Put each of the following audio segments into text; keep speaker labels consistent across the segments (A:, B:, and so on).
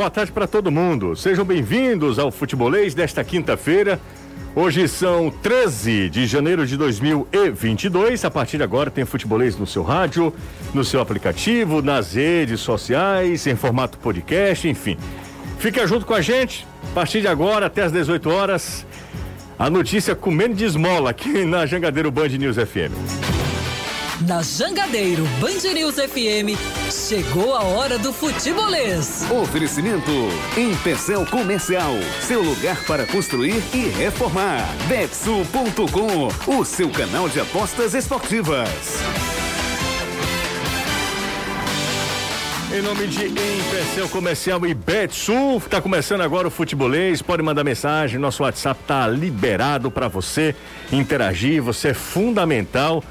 A: Boa tarde para todo mundo. Sejam bem-vindos ao Futebolês desta quinta-feira. Hoje são 13 de janeiro de 2022. A partir de agora tem futebolês no seu rádio, no seu aplicativo, nas redes sociais, em formato podcast, enfim. Fica junto com a gente. A partir de agora, até às 18 horas, a notícia comendo de esmola aqui na Jangadeiro Band News FM.
B: Na Jangadeiro Band News FM, chegou a hora do futebolês.
C: Oferecimento Empecel Comercial, seu lugar para construir e reformar. Betsul.com, o seu canal de apostas esportivas.
A: Em nome de Empecel Comercial e Betsul, está começando agora o futebolês. Pode mandar mensagem, nosso WhatsApp está liberado para você interagir. Você é fundamental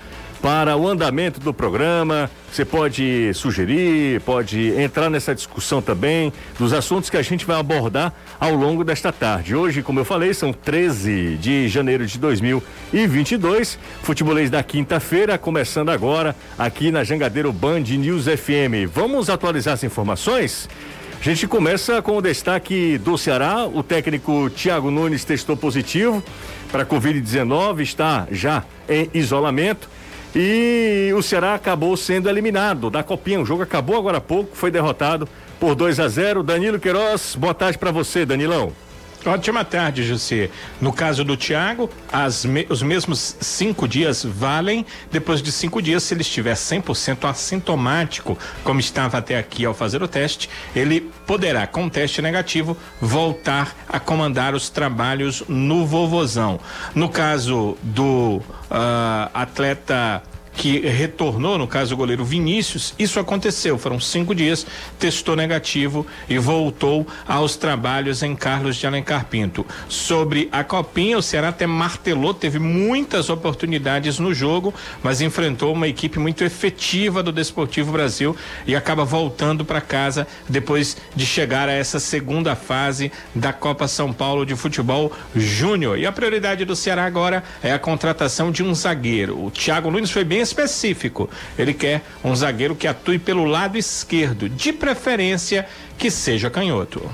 A: para o andamento do programa. Você pode sugerir, pode entrar nessa discussão também dos assuntos que a gente vai abordar ao longo desta tarde. Hoje, como eu falei, são 13 de janeiro de 2022. Futebolês da quinta-feira, começando agora aqui na Jangadeiro Band News FM. Vamos atualizar as informações? A gente começa com o destaque do Ceará. O técnico Thiago Nunes testou positivo para Covid-19, está já em isolamento. E o Ceará acabou sendo eliminado da Copinha. O jogo acabou agora há pouco, foi derrotado por 2 a 0. Danilo Queiroz, boa tarde para você, Danilão.
D: Ótima tarde, José. No caso do Thiago, me, os mesmos cinco dias valem. Depois de cinco dias, se ele estiver 100% assintomático, como estava até aqui ao fazer o teste, ele poderá, com teste negativo, voltar a comandar os trabalhos no Vovozão. No caso do uh, atleta que retornou, no caso o goleiro Vinícius, isso aconteceu. Foram cinco dias, testou negativo e voltou aos trabalhos em Carlos de Alencar Pinto. Sobre a Copinha, o Ceará até martelou, teve muitas oportunidades no jogo, mas enfrentou uma equipe muito efetiva do Desportivo Brasil e acaba voltando para casa depois de chegar a essa segunda fase da Copa São Paulo de Futebol Júnior. E a prioridade do Ceará agora é a contratação de um zagueiro. O Thiago Nunes foi bem específico. Ele quer um zagueiro que atue pelo lado esquerdo, de preferência que seja canhoto.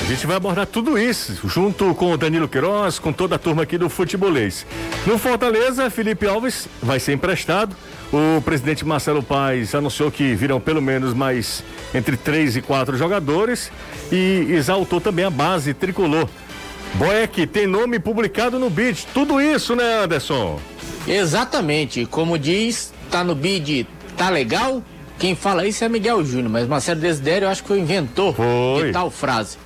A: A gente vai abordar tudo isso, junto com o Danilo Queiroz, com toda a turma aqui do Futebolês. No Fortaleza, Felipe Alves vai ser emprestado. O presidente Marcelo Paes anunciou que virão pelo menos mais entre três e quatro jogadores e exaltou também a base tricolor. Boeck tem nome publicado no BID. Tudo isso, né, Anderson?
E: Exatamente. Como diz, tá no bid, tá legal? Quem fala isso é Miguel Júnior, mas Marcelo Desidério eu acho que inventor
A: foi.
E: de tal frase.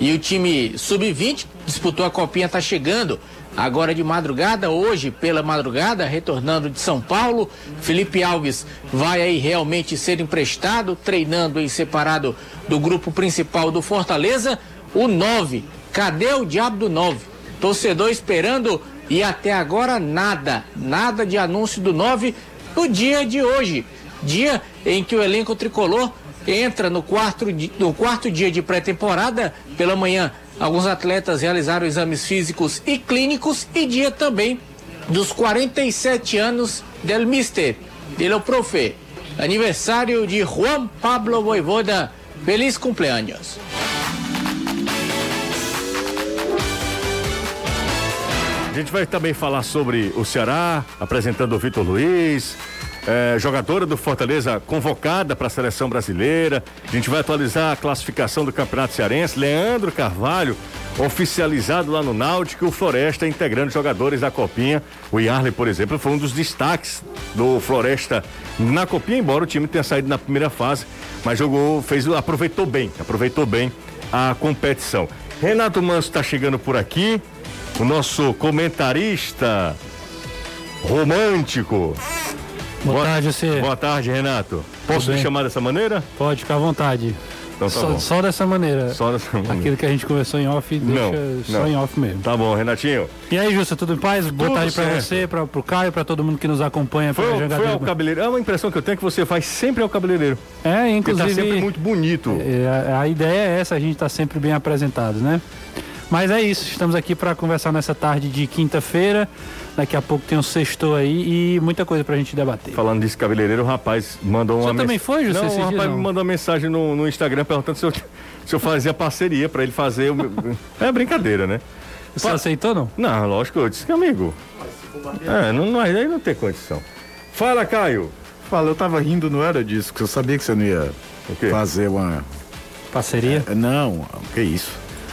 E: E o time sub-20 disputou a copinha, tá chegando agora de madrugada, hoje pela madrugada, retornando de São Paulo. Felipe Alves vai aí realmente ser emprestado, treinando em separado do grupo principal do Fortaleza. O 9, cadê o diabo do 9? Torcedor esperando e até agora nada, nada de anúncio do 9 no dia de hoje. Dia em que o elenco tricolor entra no quarto, no quarto dia de pré-temporada. Pela manhã, alguns atletas realizaram exames físicos e clínicos e dia também dos 47 anos del Mister, del Profe. Aniversário de Juan Pablo Voivoda. Feliz cumpleaños.
A: Gente vai também falar sobre o Ceará, apresentando o Vitor Luiz, é, jogadora do Fortaleza convocada para a seleção brasileira. A gente vai atualizar a classificação do Campeonato Cearense. Leandro Carvalho, oficializado lá no Náutico, o Floresta integrando jogadores da Copinha. O Yarley, por exemplo, foi um dos destaques do Floresta na Copinha, embora o time tenha saído na primeira fase, mas jogou, fez, aproveitou bem, aproveitou bem a competição. Renato Manso está chegando por aqui o nosso comentarista romântico.
F: Boa, boa tarde, você.
A: Boa tarde, Renato. Posso me chamar dessa maneira?
F: Pode, ficar à vontade. Então tá só, só, dessa maneira.
A: Só dessa maneira.
F: Aquilo que a gente conversou em off, deixa não, só não. em off mesmo.
A: Tá bom, Renatinho.
F: E aí, Justa, tudo em paz? Boa tudo tarde para você, para o Caio, para todo mundo que nos acompanha.
A: Foi, foi ao cabeleireiro. É uma impressão que eu tenho que você faz sempre ao cabeleireiro.
F: É, inclusive.
A: Ele tá sempre muito bonito.
F: É, a, a, ideia é essa, a gente tá sempre bem apresentado, né? Mas é isso, estamos aqui para conversar nessa tarde de quinta-feira. Daqui a pouco tem um sexto aí e muita coisa pra gente debater.
A: Falando desse cabeleireiro, o rapaz mandou uma
F: Você também foi, José,
A: Não, o rapaz
F: não?
A: me mandou uma mensagem no, no Instagram perguntando se eu, se eu fazia parceria pra ele fazer. o meu- É brincadeira, né?
F: Você
A: Pa-
F: aceitou não?
A: Não, lógico, eu disse que amigo. É, não, não, aí não tem condição. Fala, Caio.
G: Fala, eu tava rindo, não era disso, que eu sabia que você não ia
A: O quê?
G: fazer uma.
F: Parceria?
G: É, Não, que isso?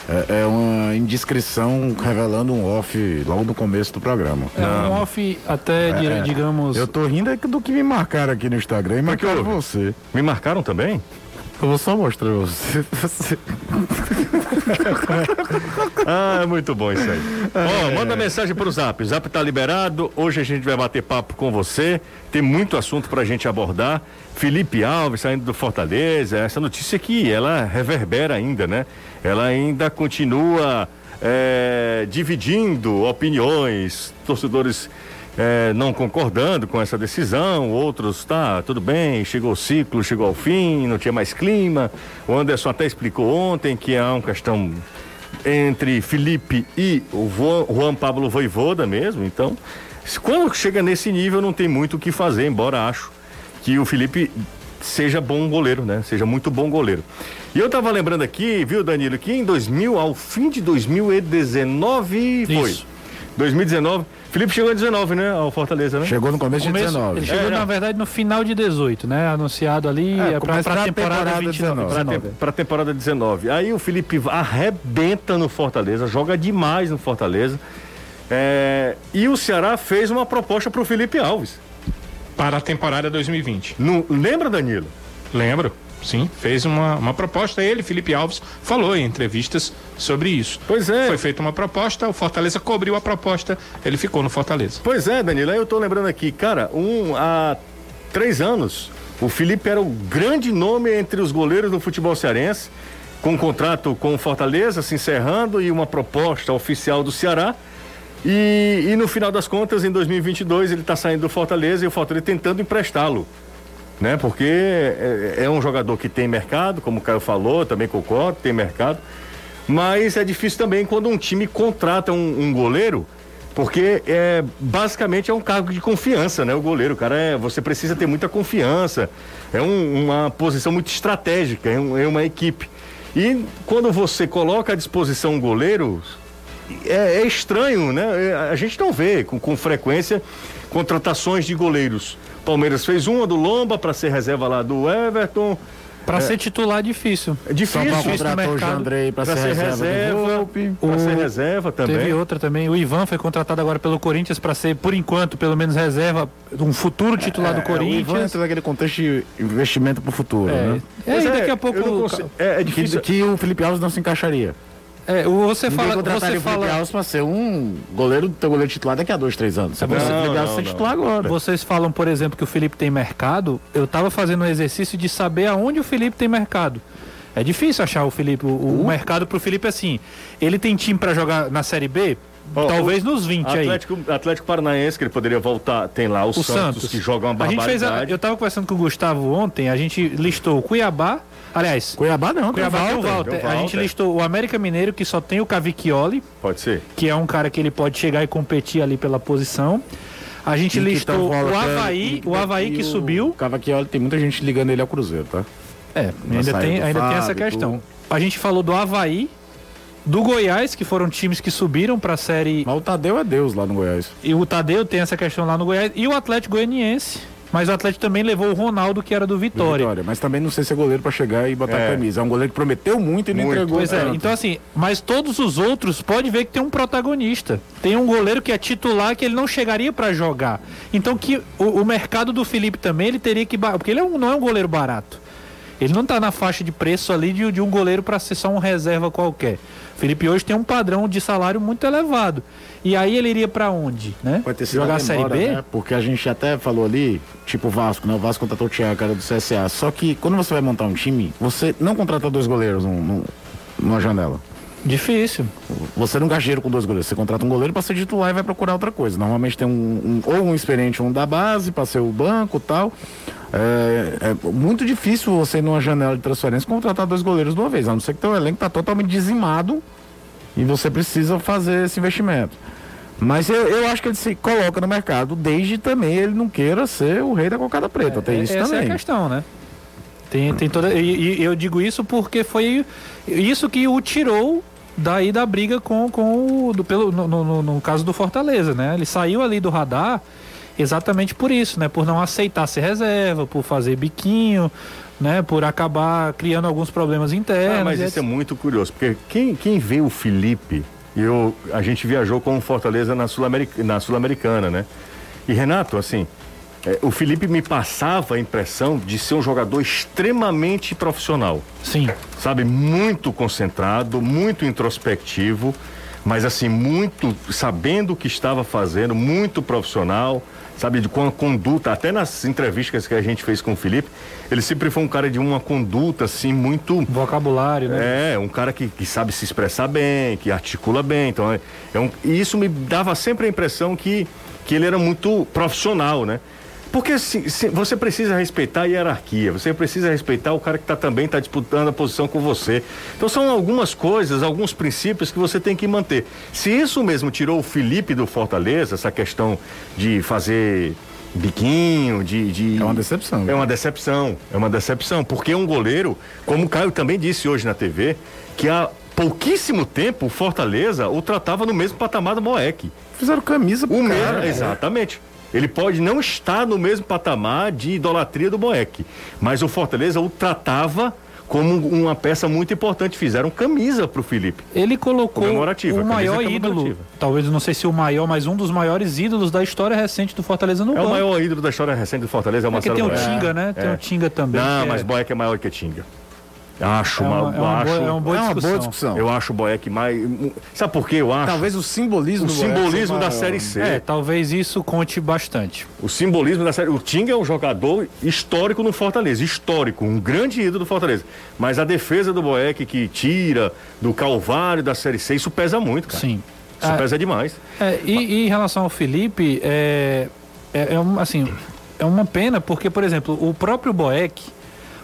G: É, é uma indiscrição revelando um off logo no começo do programa.
F: É um off até, dire-
G: É,
F: digamos.
G: Eu tô rindo é que do que me marcaram aqui no Instagram e marcaram
A: houve?
G: você.
A: Me marcaram também?
G: Eu vou só mostrar você. você.
A: Ah, é muito bom isso aí. Ó, manda mensagem pro Zap. O Zap tá liberado. Hoje a gente vai bater papo com você. Tem muito assunto pra gente abordar. Felipe Alves saindo do Fortaleza. Essa notícia aqui, ela reverbera ainda, né? Ela ainda continua é, dividindo opiniões. Torcedores é, não concordando com essa decisão, outros, tá, tudo bem, chegou o ciclo, chegou ao fim, não tinha mais clima. O Anderson até explicou ontem que é uma questão entre Felipe e o Juan, Pablo Voivoda mesmo, então, quando chega nesse nível não tem muito o que fazer, embora acho que o Felipe seja bom goleiro, né? Seja muito bom goleiro. E eu tava lembrando aqui, viu, Danilo, que em 2000, ao fim de 2019, foi.
F: Isso.
A: 2019, Felipe chegou em 19, né, ao Fortaleza, né?
G: Chegou no começo,
F: Começo-
G: de 19.
F: Ele chegou,
A: É,
F: na verdade, no final de 18, né? Anunciado ali
G: É,
F: é, pra pra temporada,
G: temporada
F: 29.
G: 19.
A: Pra,
F: 19.
A: te, pra temporada 19. Aí o Felipe arrebenta no Fortaleza, joga demais no Fortaleza. É, e o Ceará fez uma proposta pro Felipe Alves.
D: Para a temporada 2020.
A: Não, lembra, Danilo?
D: Lembro? Sim, fez uma, uma proposta. Ele, Felipe Alves, falou em entrevistas sobre isso.
A: Pois é.
D: Foi feita uma proposta, o Fortaleza cobriu a proposta, ele ficou no Fortaleza.
A: Pois é, Danilo, aí eu tô lembrando aqui, cara, um, há três anos, o Felipe era o grande nome entre os goleiros do futebol cearense, com um contrato com o Fortaleza se encerrando e uma proposta oficial do Ceará. E, e no final das contas, em 2022, ele está saindo do Fortaleza e o Fortaleza tentando emprestá-lo. Né? Porque é, é um jogador que tem mercado, como o Caio falou, também concordo, tem mercado. Mas é difícil também quando um time contrata um, um goleiro, porque é basicamente é um cargo de confiança, né? O goleiro, cara é, você precisa ter muita confiança. É um- uma posição muito estratégica, é, um- é uma equipe. E quando você coloca à disposição um goleiro, é, é estranho, né? É, A gente não vê com, com frequência contratações de goleiros. Palmeiras fez uma do Lomba para ser reserva lá do Everton.
F: Pra ser titular é difícil.
A: É difícil.
G: São Paulo
F: difícil
G: contratou o. Jandrei pra,
A: Pra
G: ser reserva.
A: Pra
F: O-
A: ser reserva também.
F: Teve outra também. O Ivan foi contratado agora pelo Corinthians pra ser, por enquanto, pelo menos reserva, um futuro titular do
G: É, o Ivan
F: Corinthians.
G: entra naquele contexto de investimento pro futuro,
F: É,
G: né?
F: é,
A: Pois é,
F: daqui a pouco.
A: consigo- é, é
G: Que,
A: difícil.
G: que o Felipe Alves não se encaixaria.
F: É, o- você
G: Ninguém
F: fala.
G: contrataria
F: Você
G: o
F: fala
G: Alves pra ser um goleiro, teu goleiro titular daqui a dois, três anos. Você
A: Não,
G: Alves
A: não,
G: ser
A: não.
G: titular agora.
F: Vocês falam, por exemplo, que o Felipe tem mercado. Eu tava fazendo um exercício de saber aonde o Felipe tem mercado. É difícil achar o Felipe, o, o mercado pro Felipe assim. Ele tem time pra jogar na Série B? Talvez nos 20 aí.
A: Atlético, Atlético Paranaense, que ele poderia voltar, tem lá o,
F: O
A: Santos,
F: Santos.
A: que joga uma
F: A gente fez a,
A: barbaridade.
F: eu tava conversando com o Gustavo ontem, a gente listou o Cuiabá, aliás,
G: Cuiabá não,
F: Cuiabá tem o Walter.
A: tem o
F: A gente
A: Walter.
F: listou o América Mineiro, que só tem o Cavicchioli,
A: Pode ser.
F: que é um cara que ele pode chegar e competir ali pela posição. A gente listou o Havaí, o Havaí que subiu.
G: O Cavaquioli tem muita gente ligando ele ao Cruzeiro, tá?
F: É, ainda tem, ainda tem essa
G: Fábio,
F: questão. A gente falou do Havaí, do Goiás, que foram times que subiram pra série.
G: Mas o Tadeu é Deus lá no Goiás.
F: E o Tadeu tem essa questão lá no Goiás. E o Atlético Goianiense. Mas o Atlético também levou o Ronaldo, que era do
G: do
F: Vitória.
G: Vitória. Mas também não sei se é goleiro pra chegar e botar
A: É.
G: a camisa. É um goleiro que prometeu muito e não
A: Muito.
G: entregou.
F: Pois é,
G: tanto.
F: então assim, mas todos os outros pode ver que tem um protagonista. Tem um goleiro que é titular que ele não chegaria pra jogar. Então que o, o mercado do Felipe também ele teria que porque ele é um- não é um goleiro barato. Ele não tá na faixa de preço ali de, de um goleiro pra ser só um reserva qualquer. Felipe hoje tem um padrão de salário muito elevado. E aí ele iria pra onde, né?
G: Pode ter sido
F: Jogar a Série B?
G: né? Porque a gente até falou ali, tipo o Vasco, né? O Vasco contratou o Thiago, cara do CSA. Só que quando você vai montar um time, você não contrata dois goleiros num- num- numa janela.
F: Difícil.
G: Você não gasta dinheiro com dois goleiros. Você contrata um goleiro pra ser titular e vai procurar outra coisa. Normalmente tem um, um- ou um experiente, um da base, pra ser o banco e tal. É, é muito difícil você, numa janela de transferência, contratar dois goleiros de uma vez. A não ser que teu elenco tá totalmente dizimado E você precisa fazer esse investimento. Mas eu, eu acho que ele se coloca no mercado desde também ele não queira ser o rei da cocada preta. Tem isso
F: É, Essa
G: também.
F: é a questão, né? Tem, tem toda, e, e eu digo isso porque foi isso que o tirou daí da briga com, com o do, pelo, no, no- no caso do Fortaleza, né? Ele saiu ali do radar exatamente por isso, né? Por não aceitar ser reserva, por fazer biquinho, né? Por acabar criando alguns problemas internos.
A: Ah, mas isso é muito curioso, porque quem, quem vê o Felipe, eu, a gente viajou com o Fortaleza na Sul-America- na Sul-Americana, né? E Renato, assim, é, o Felipe me passava a impressão de ser um jogador extremamente profissional.
F: Sim.
A: sabe, muito concentrado, muito introspectivo, mas assim, muito sabendo o que estava fazendo, muito profissional, sabe, de, com a conduta, até nas entrevistas que a gente fez com o Felipe, ele sempre foi um cara de uma conduta, assim, muito.
F: Vocabulário, né?
A: É, um cara que, que sabe se expressar bem, que articula bem. Então, é, é um, e isso me dava sempre a impressão que, que ele era muito profissional, né? Porque se, se- você precisa respeitar a hierarquia, você precisa respeitar o cara que tá, também está disputando a posição com você. Então são algumas coisas, alguns princípios que você tem que manter. Se isso mesmo tirou o Felipe do Fortaleza, essa questão de fazer biquinho, de. de-
G: É uma decepção.
A: É uma decepção, é uma decepção, porque é um goleiro, como o Caio também disse hoje na TV, que há pouquíssimo tempo o Fortaleza o tratava no mesmo patamar do Moleque.
G: Fizeram camisa pro
A: O
G: cara.
A: mesmo, exatamente. Ele pode não estar no mesmo patamar de idolatria do Boeck, mas o Fortaleza o tratava como uma peça muito importante. Fizeram camisa pro Felipe.
F: Ele colocou o maior ídolo, talvez não sei se o maior, mas um dos maiores ídolos da história recente do Fortaleza no
A: É o
F: banco.
A: maior ídolo da história recente do Fortaleza, é o
F: É que
A: Marcelo
F: tem o. Tinga, né? Tem
A: É.
F: o Tinga também.
A: Não,
F: que
A: mas
F: é,
A: Boeck é maior que Tinga. Acho
F: é
A: uma,
F: uma, é uma
A: acho,
F: boa, é uma boa
G: é uma
F: discussão.
G: boa discussão.
A: Eu acho o Boeck mais. Sabe por quê? Eu acho.
G: Talvez o simbolismo
A: o
G: do Boeck
A: simbolismo da. Série C.
F: É, talvez isso conte bastante.
A: O simbolismo da série. O Tinga é um jogador histórico no Fortaleza. Histórico, um grande ídolo do Fortaleza. Mas a defesa do Boeck que tira do Calvário da Série C, isso pesa muito, cara.
F: Sim.
A: Isso
F: Ah,
A: pesa demais.
F: É, e, e em relação ao Felipe, é, é, é um, assim, é uma pena porque, por exemplo, o próprio Boeck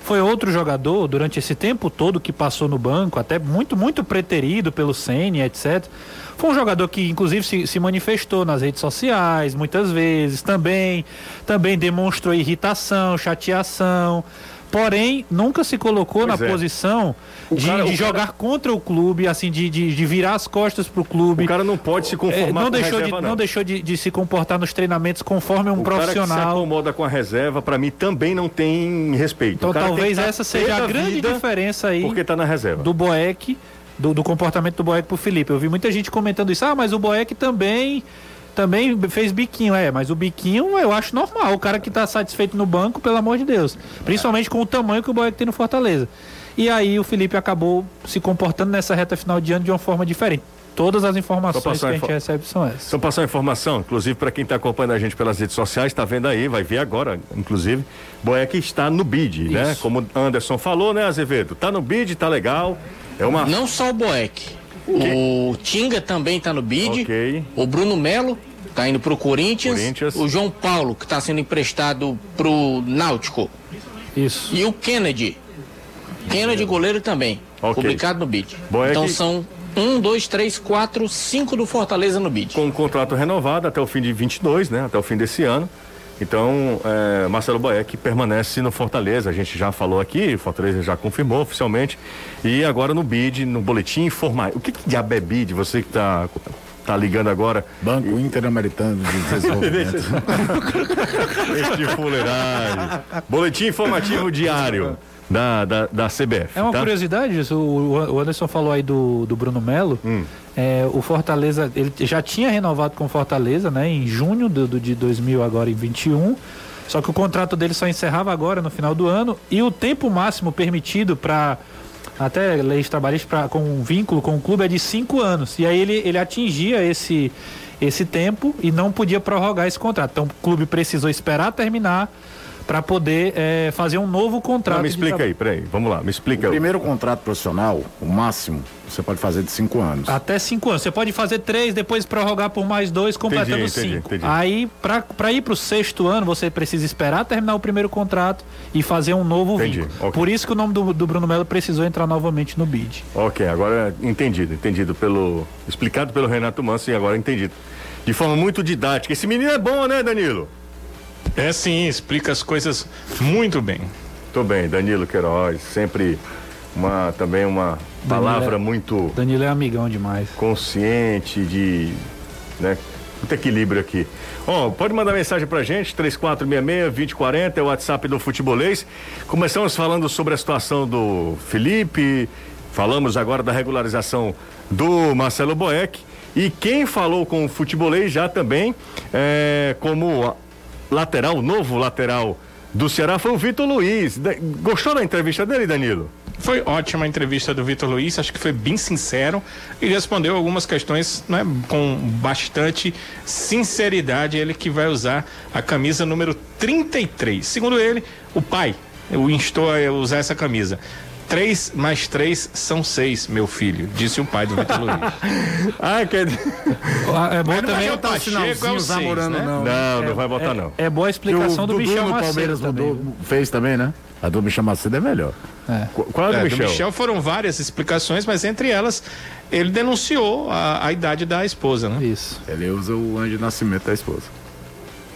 F: foi outro jogador durante esse tempo todo que passou no banco, até muito, muito preterido pelo Ceni, etc. Foi um jogador que, inclusive, se, se manifestou nas redes sociais muitas vezes, também, também demonstrou irritação, chateação. Porém, nunca se colocou
A: Pois
F: na
A: é.
F: posição de,
A: cara-
F: de jogar contra o clube, assim, de, de, de virar as costas pro clube.
A: O cara não pode se
F: É,
A: conformar
F: não,
A: com
F: deixou de,
A: reserva,
F: não.
A: não.
F: deixou de, de se comportar nos treinamentos conforme um
A: O cara que se
F: profissional.
A: acomoda com a reserva, pra mim, também não tem respeito.
F: Então
A: cara
F: talvez
A: tá
F: essa seja a grande diferença aí
A: Porque tá na reserva.
F: do Boeck, do, do comportamento do Boeck pro Felipe. Eu vi muita gente comentando isso. Ah, mas o Boeck também também fez biquinho. É, mas o biquinho eu acho normal. O cara que tá satisfeito no banco, pelo amor de Deus. Principalmente com o tamanho que o Boeck tem no Fortaleza. E aí o Felipe acabou se comportando nessa reta final de ano de uma forma diferente. Todas as informações que a
A: a
F: gente
A: info-
F: recebe são essas.
A: Só passar uma informação, inclusive para quem está acompanhando a gente pelas redes sociais, está vendo aí, vai ver agora, inclusive, Boeck está no bid, né?
F: Isso.
A: Como Anderson falou, né, Azevedo? Tá no bid, tá legal. É uma.
E: Não só o Boeck. O Tinga também tá no bid.
A: Ok.
E: O Bruno Melo tá indo pro Corinthians.
A: Corinthians.
E: O João Paulo, que tá sendo emprestado pro Náutico.
F: Isso.
E: E o Kennedy. Kennedy, goleiro também.
A: Ok.
E: Publicado no bid.
A: Boeck-
E: Então são um, dois, três, quatro, cinco do Fortaleza no bid.
A: com um contrato renovado até o fim de 22, né? Até o fim desse ano. Então, é, Marcelo Boeck permanece no Fortaleza. A gente já falou aqui, o Fortaleza já confirmou oficialmente. E agora no BID, no boletim informar. O que, que diabo é BID? Você que está tá ligando agora.
G: Banco Interamericano de Desenvolvimento.
A: Este fuleiragem. Boletim informativo diário da, da, da CBF.
F: É uma
A: tá?
F: curiosidade, isso, o o Anderson falou aí do, do Bruno Melo.
A: Hum.
F: É, o Fortaleza, ele já tinha renovado com o Fortaleza, né? Em junho do, do- de 2000, agora em 21. Só que o contrato dele só encerrava agora no final do ano. E o tempo máximo permitido para até leis trabalhistas pra, com um vínculo com o clube é de cinco anos. E aí ele, ele atingia esse, esse tempo e não podia prorrogar esse contrato. Então o clube precisou esperar terminar para poder é, fazer um novo contrato.
A: Não, me explica aí, peraí, vamos lá, me explica.
G: O primeiro contrato profissional, o máximo, você pode fazer de cinco anos.
F: Até cinco anos. Você pode fazer três, depois prorrogar por mais dois, completando
A: Entendi, entendi,
F: cinco.
A: entendi.
F: Aí, para ir para o sexto ano, você precisa esperar terminar o primeiro contrato e fazer um novo
A: Entendi,
F: vínculo.
A: ok.
F: Por isso que o nome do, do Bruno Melo precisou entrar novamente no bid.
A: Ok, agora entendido, entendido pelo. explicado pelo Renato Manso e agora entendido. De forma muito didática. Esse menino é bom, né, Danilo?
D: É sim, explica as coisas muito bem.
A: Tô bem, Danilo Queiroz, sempre uma também uma palavra
F: é-
A: muito
F: Danilo é amigão demais.
A: consciente de, né, muito equilíbrio aqui. Ó, pode mandar mensagem pra gente, 3466-2040, é o WhatsApp do Futebolês. Começamos falando sobre a situação do Felipe, falamos agora da regularização do Marcelo Boeck. E quem falou com o Futebolês já também, é, como lateral, novo lateral do Ceará, foi o Vitor Luiz. Gostou da entrevista dele, Danilo?
D: Foi ótima a entrevista do Vitor Luiz, acho que foi bem sincero e respondeu algumas questões né, com bastante sinceridade. Ele que vai usar a camisa número 33. Segundo ele, o pai o instou a usar essa camisa. Três mais três são seis, meu filho, disse o pai do Vitor Luiz.
A: Ah, quer
F: Ah, É bom
D: Mas não vai
F: também.
D: botar o Pacheco, é o seis,
G: Zamorano,
D: né?
G: não.
A: Não, não vai botar não.
F: É boa a explicação do
G: Dudu
F: Michel Macedo
G: Palmeiras
F: também.
G: mudou, fez também, né? A do Michel Macedo é melhor.
A: Qu- Qual é,
D: É,
A: do
D: do
A: Michel?
D: Michel foram várias explicações, mas entre elas ele denunciou a, a idade da esposa, né?
F: Isso.
G: Ele usa o ano de nascimento da esposa.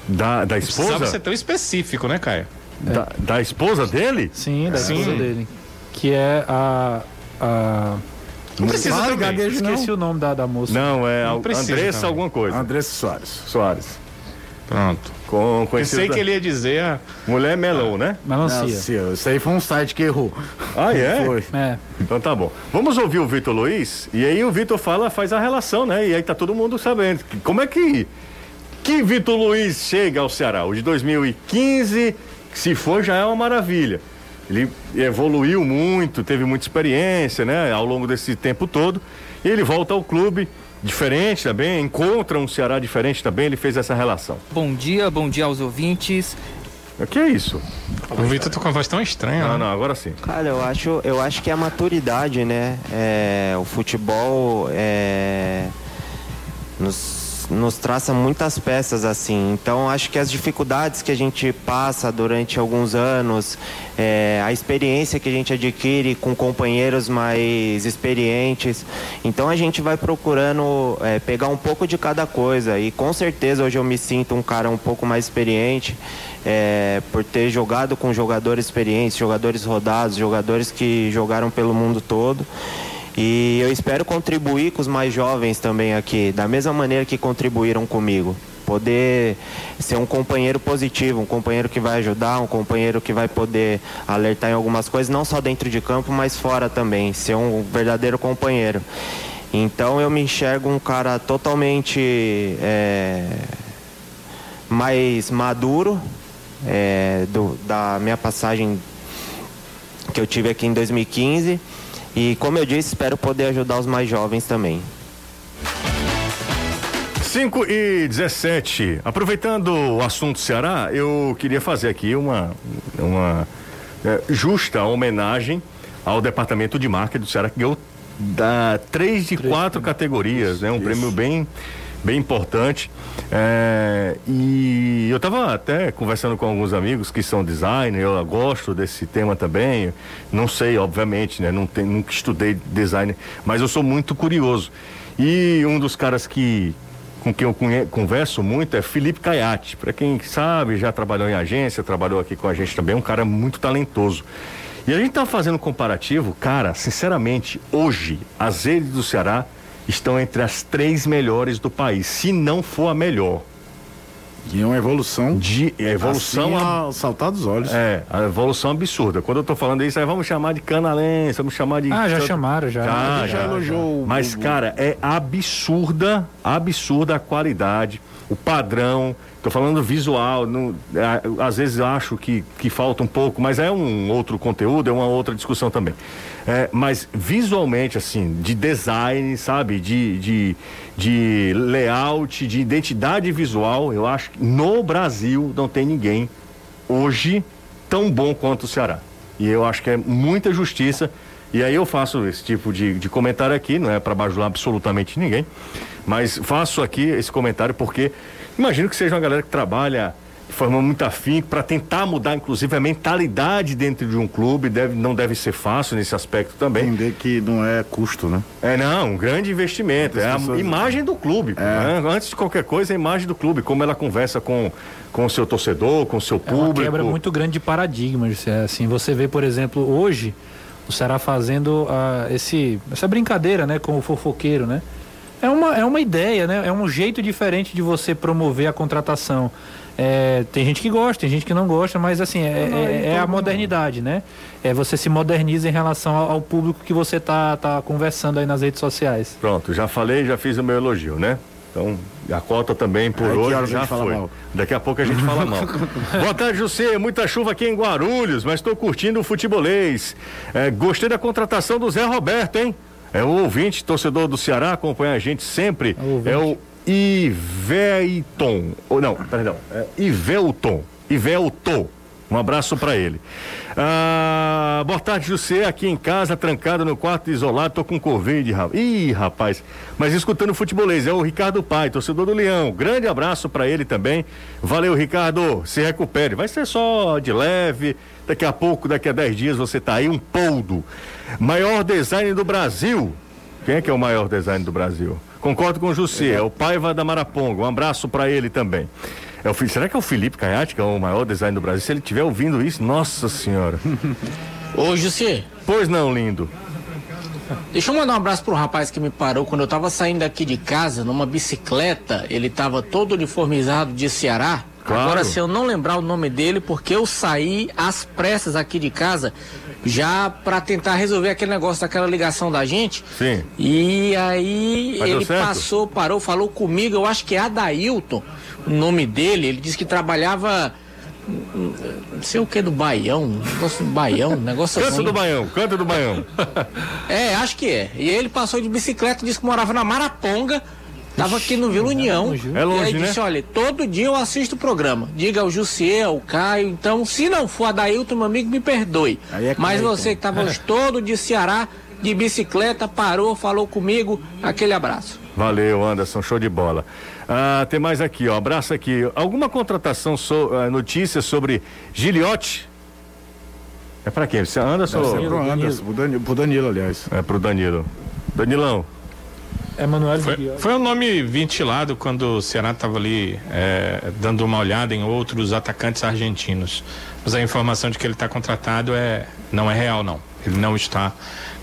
A: Da, da
D: Precisava
A: esposa?
D: ser tão específico, né, Caio?
A: Da, da esposa dele?
F: Sim, da
D: Sim.
F: esposa dele. Que é a. a...
D: Não precisa também.
G: gaguejo,
F: Esqueci o nome da, da moça.
A: Não, é
D: Não
A: a-
D: precisa
A: Andressa
D: também.
A: alguma coisa.
G: Andressa Soares.
A: Soares.
D: Pronto.
A: Com, conhecido
D: Pensei
A: da-
D: que ele ia dizer a
A: Mulher Melon, né?
F: Melancia.
G: Não, isso aí foi um site que errou.
A: Ah, é?
G: Foi.
F: É.
A: Então tá bom. Vamos ouvir o Vitor Luiz e aí o Vitor fala, faz a relação, né? E aí tá todo mundo sabendo. Como é que que Vitor Luiz chega ao Ceará? O de 2015, que se for já é uma maravilha. Ele evoluiu muito, teve muita experiência, né, ao longo desse tempo todo. E ele volta ao clube diferente também, encontra um Ceará diferente também, ele fez essa relação.
H: Bom dia, bom dia aos ouvintes.
A: O que é isso?
D: O Vitor tá com a voz tão estranha.
A: Não,
D: né?
A: não, agora sim.
I: Cara, eu acho, eu acho que é a maturidade, né? É, o futebol é, nos, nos traça muitas peças assim. Então, acho que as dificuldades que a gente passa durante alguns anos, é, a experiência que a gente adquire com companheiros mais experientes. Então, a gente vai procurando é, pegar um pouco de cada coisa. E com certeza hoje eu me sinto um cara um pouco mais experiente. é, por ter jogado com jogadores experientes, jogadores rodados, jogadores que jogaram pelo mundo todo. E eu espero contribuir com os mais jovens também aqui, da mesma maneira que contribuíram comigo. Poder ser um companheiro positivo, um companheiro que vai ajudar, um companheiro que vai poder alertar em algumas coisas, não só dentro de campo, mas fora também. Ser um verdadeiro companheiro. Então eu me enxergo um cara totalmente é, mais maduro é, do- da minha passagem que eu tive aqui em 2015. E como eu disse, espero poder ajudar os mais jovens também.
A: 5 e 17. Aproveitando o assunto Ceará, eu queria fazer aqui uma, uma é, justa homenagem ao departamento de marketing do Ceará, que ganhou da três de quatro categorias, né? Um prêmio bem, bem importante. É, e eu estava até conversando com alguns amigos que são designers, eu gosto desse tema também. Não sei, obviamente, né? Não tem, nunca estudei design, mas eu sou muito curioso. E um dos caras que com quem eu converso muito é Felipe Caiate. Para quem sabe, já trabalhou em agência, trabalhou aqui com a gente também, é um cara muito talentoso. E a gente tá fazendo um comparativo, cara, sinceramente, hoje as redes do Ceará estão entre as três melhores do país, se não for a melhor.
G: E é uma evolução.
A: De é, evolução
G: assim,
A: a-
G: a saltar dos olhos.
A: é, a evolução absurda. Quando eu tô falando isso, aí vamos chamar de canalense, vamos chamar de.
F: Ah, já chamaram, já.
A: Já,
G: Ele já elogiou o-
A: Mas, cara, é absurda, absurda a qualidade, o padrão. Tô falando visual, a- às vezes acho que, que falta um pouco, mas é um outro conteúdo, é uma outra discussão também. É, mas visualmente, assim, de design, sabe? De, de, de layout, de identidade visual, eu acho que no Brasil não tem ninguém hoje tão bom quanto o Ceará. E eu acho que é muita justiça. E aí eu faço esse tipo de, de comentário aqui, não é para bajular absolutamente ninguém, mas faço aqui esse comentário porque imagino que seja uma galera que trabalha de forma muito afim para tentar mudar, inclusive, a mentalidade dentro de um clube. Deve, não deve ser fácil nesse aspecto também.
G: Entender que não é custo, né?
A: É, não, um grande investimento. É a
G: pessoas-
A: imagem do clube. né? Antes de qualquer coisa, é a imagem do clube, como ela conversa com, com o seu torcedor, com o seu
F: É uma
A: público.
F: quebra muito grande de paradigma, José. Assim, você vê, por exemplo, hoje o Ceará fazendo ah, esse, essa brincadeira, né, com o fofoqueiro, né? É uma, é uma ideia, né? É um jeito diferente de você promover a contratação. É, tem gente que gosta, tem gente que não gosta, mas assim, é, é- é a modernidade, né? É você se moderniza em relação ao, ao público que você tá, tá conversando aí nas redes sociais.
A: Pronto, já falei, já fiz o meu elogio, né? Então, a cota também por hoje já foi.
G: mal?
A: Daqui a pouco a gente fala mal. Boa tarde, José. Muita chuva aqui em Guarulhos, mas estou curtindo o futebolês. É, gostei da contratação do Zé Roberto, hein? É o ouvinte, torcedor do Ceará, acompanha a gente sempre. É o Iveiton. Ou não, perdão. É Ivelton. Ivelton. Um abraço pra ele. Ah, boa tarde, José. Aqui em casa, trancado no quarto isolado, tô com Covid, rapaz. Ih, rapaz. Mas escutando futebolês, é o Ricardo Pai, torcedor do Leão. Grande abraço pra ele também. Valeu, Ricardo. Se recupere. Vai ser só de leve. Daqui a pouco, daqui a 10 dias, você tá aí, um poldo. Maior design do Brasil. Quem é que é o maior design do Brasil? Concordo com o José, é o Paiva da Maraponga. Um abraço pra ele também. É o, será que é o Felipe Caiate, que é o maior design do Brasil? Se ele estiver ouvindo isso, nossa senhora.
E: Ô, José,
A: Pois não, lindo.
E: deixa eu mandar um abraço pro rapaz que me parou quando eu tava saindo daqui de casa numa bicicleta. Ele tava todo uniformizado de Ceará.
A: Claro.
E: Agora, se eu não lembrar o nome dele, porque eu saí às pressas aqui de casa já pra tentar resolver aquele negócio daquela ligação da gente.
A: Sim.
E: E aí
A: Mas
E: ele passou, parou, falou comigo, eu acho que é Adailton, o nome dele. Ele disse que trabalhava. hum, Não sei o que do Baião, negócio do Baião, negócio
A: Canto
E: assim.
A: do Baião, canto do Baião.
E: É, acho que é. E ele passou de bicicleta, disse que morava na Maraponga, tava aqui no Vila União.
A: É longe,
E: e aí
A: né?
E: disse, olha, todo dia eu assisto o programa. Diga ao Jussier, ao Caio, então, se não for a Dailton, meu amigo, me perdoe.
G: Aí é
E: Mas você que tava hoje todo de Ceará, de bicicleta, parou, falou comigo, aquele abraço.
A: Valeu, Anderson, show de bola. Ah, tem mais aqui, ó. Abraço aqui. Alguma contratação, so, ah, notícia sobre Giliote? É pra quem? Você Anderson?
G: Deve ser pro. Anderson, pro Danilo, pro Danilo, aliás.
A: É pro Danilo. Danilão.
F: Emanuel
D: Foi, foi um nome ventilado quando o Ceará estava ali é, dando uma olhada em outros atacantes argentinos. Mas a informação de que ele está contratado é não é real, não. Ele não está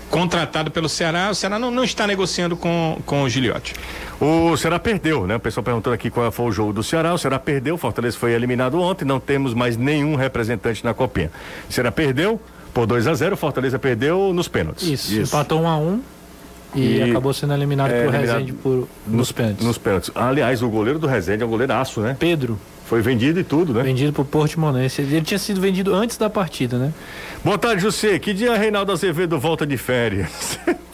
D: contratado pelo Ceará. O Ceará não, não está negociando com, com o Giliotti.
A: O Ceará perdeu, né? O pessoal perguntando aqui qual foi o jogo do Ceará. O Ceará perdeu, o Fortaleza foi eliminado ontem, não temos mais nenhum representante na copinha. O Ceará perdeu por 2 a 0 o Fortaleza perdeu nos pênaltis.
F: Isso,
G: Isso.
F: empatou um a um e,
A: E-
F: acabou sendo eliminado
A: é, eliminado
F: Rezende por, nos pênaltis.
A: Nos pênaltis. Aliás, o goleiro do Resende é um goleiraço, né?
F: Pedro,
A: Foi vendido e tudo, né?
F: vendido pro Portimonense. Ele tinha sido vendido antes da partida, né?
A: Boa tarde, José. Que dia Reinaldo Azevedo volta de férias?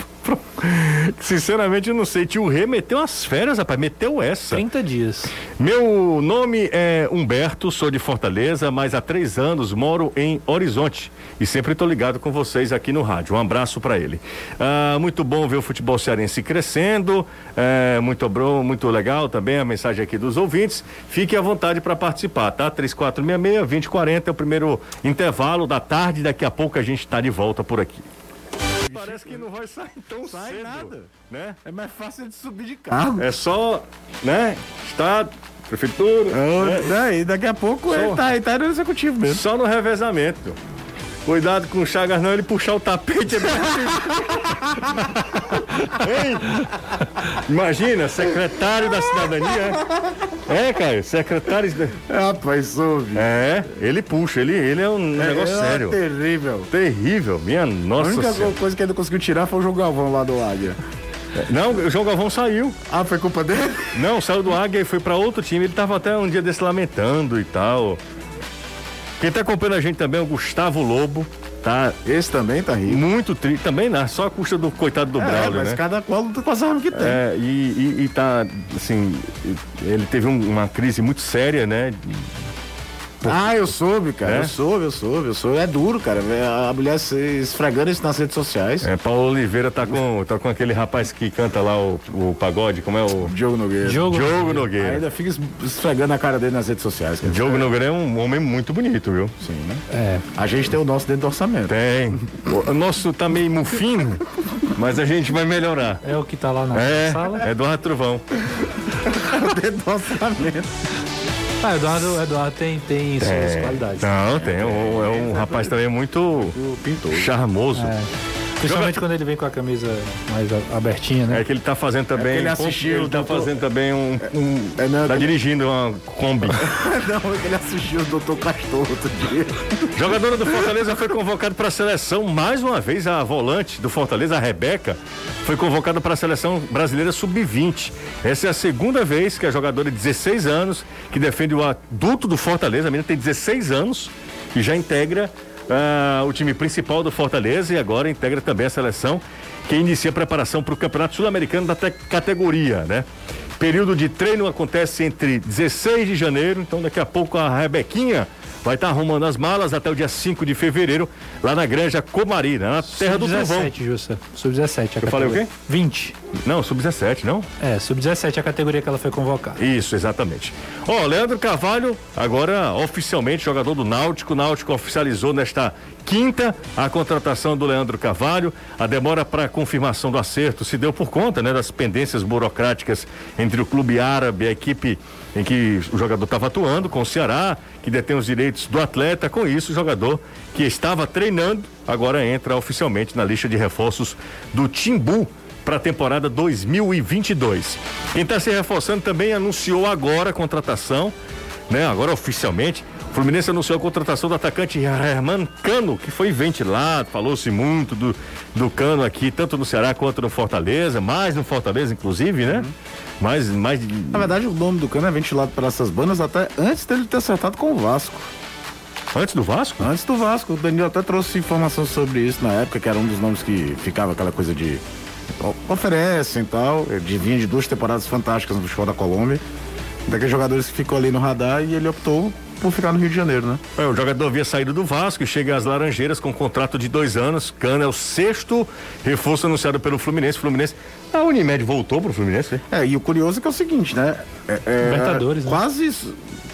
A: Sinceramente, eu não sei. Tio Rê meteu as férias, rapaz. Meteu essa.
F: 30 dias.
A: Meu nome é Humberto, sou de Fortaleza, mas há três anos moro em Horizonte e sempre estou ligado com vocês aqui no rádio. Um abraço para ele. Ah, muito bom ver o futebol cearense crescendo, é, muito bom, muito legal também a mensagem aqui dos ouvintes. Fique à vontade para participar, tá? 3466-2040 é o primeiro intervalo da tarde. Daqui a pouco a gente está de volta por aqui. Parece que não vai sair tão
G: Sai
A: cedo,
G: nada.
A: né?
G: É mais fácil de subir de carro.
A: É só, né? Estado, prefeitura. né?
G: É, e daqui a pouco
A: Só-
G: ele tá, ele tá no executivo mesmo.
A: Só no revezamento. Cuidado com o Chagas, não, ele puxar o tapete. É bem Hein? Imagina, secretário da cidadania. É, Caio, secretário. da-
G: Rapaz, soube.
A: É, ele puxa, ele, ele é um negócio
G: é
A: sério.
G: terrível.
A: Terrível, minha
G: A
A: nossa
G: única
A: senhora.
G: coisa que ele conseguiu tirar foi o João Galvão lá do Águia.
A: Não, o João Galvão saiu.
G: Ah, foi culpa dele?
A: Não, saiu do Águia e foi pra outro time. Ele tava até um dia desse lamentando e tal. Quem tá acompanhando a gente também é o Gustavo Lobo. Tá
G: Esse também tá rico.
A: muito triste. Também não, só a custa do coitado do
G: É,
A: Braulio,
G: mas
A: né?
G: cada qual luta com as armas que tem.
A: É, e, e, e tá, assim, ele teve um- uma crise muito séria, né?
G: Ah, eu soube, cara.
A: É?
G: Eu soube, eu soube, eu soube. É duro, cara. A mulher se esfregando isso nas redes sociais.
A: É, Paulo Oliveira tá com, tá com aquele rapaz que canta lá o, o pagode, como é o.
G: Diogo Nogueira.
F: Diogo
A: Diogo Nogueira.
G: Ainda fica es- esfregando a cara dele nas redes sociais. cara.
A: Diogo Nogueira é um homem muito bonito, viu?
G: Sim, né?
F: É.
G: A gente tem o nosso dentro do orçamento.
A: Tem. O nosso tá meio mufino, mas a gente vai melhorar.
F: É o que tá lá na
A: É,
F: sala.
A: Eduardo Trovão.
G: dentro do orçamento.
F: Ah, Eduardo, Eduardo tem, tem suas
A: É.
F: qualidades.
A: Não, tem. um- É um rapaz também muito
G: O pintor.
A: charmoso.
F: É. Principalmente quando ele vem com a camisa mais abertinha, né?
A: É que ele tá fazendo também.
G: que ele assistiu,
A: Ele tá
G: doutor-
A: fazendo também um. um-
G: É, não,
A: tá
G: é que-
A: dirigindo uma Kombi.
G: Não, é que ele assistiu o Dr. Castor outro dia.
A: Jogadora do Fortaleza foi convocada para a seleção mais uma vez. A volante do Fortaleza, a Rebeca, foi convocada para a seleção brasileira sub-20. Essa é a segunda vez que a jogadora de 16 anos, que defende o adulto do Fortaleza, a menina tem 16 anos e já integra ah, o time principal do Fortaleza e agora integra também a seleção que inicia a preparação para o Campeonato Sul-Americano da te- categoria, né? Período de treino acontece entre 16 de janeiro, então daqui a pouco a Rebequinha vai estar arrumando as malas até o dia 5 de fevereiro, lá na Granja Comari, né? na terra do Trovão.
F: Sub-17, Jussa. Sub-17. a
A: Eu falei o quê?
F: 20.
A: Não, sub-17, não?
F: É, sub-17 é a categoria que ela foi convocada.
A: Isso, exatamente. Ó, Leandro Carvalho, agora oficialmente jogador do Náutico. O Náutico oficializou nesta quinta a contratação do Leandro Carvalho. A demora para confirmação do acerto se deu por conta, né, das pendências burocráticas entre o clube árabe e a equipe em que o jogador estava atuando, com o Ceará, que detém os direitos do atleta. Com isso, o jogador que estava treinando agora entra oficialmente na lista de reforços do Timbu para a temporada 2022. Quem está se reforçando também anunciou agora a contratação, né? Agora oficialmente. Fluminense anunciou a contratação do atacante Herman Cano, que foi ventilado, falou-se muito do, do Cano aqui, tanto no Ceará quanto no Fortaleza, mais no Fortaleza, inclusive, né? Mais, mais.
G: Na verdade, o nome do cano é ventilado por essas bandas até antes dele ter acertado com o Vasco.
A: Antes do Vasco?
G: Antes do Vasco, o Danilo até trouxe informação sobre isso na época, que era um dos nomes que ficava aquela coisa de oferecem e tal, de vinha de duas temporadas fantásticas no futebol da Colômbia, daqueles jogadores que ficou ali no radar e ele optou por ficar no Rio de Janeiro, né?
A: É, o jogador havia saído do Vasco e chega às Laranjeiras com um contrato de dois anos. Cano é o sexto reforço anunciado pelo Fluminense. Fluminense. A Unimed voltou pro Fluminense, né?
G: É, e o curioso é que é o seguinte, né? É, é,
F: Libertadores, né?
G: Quase,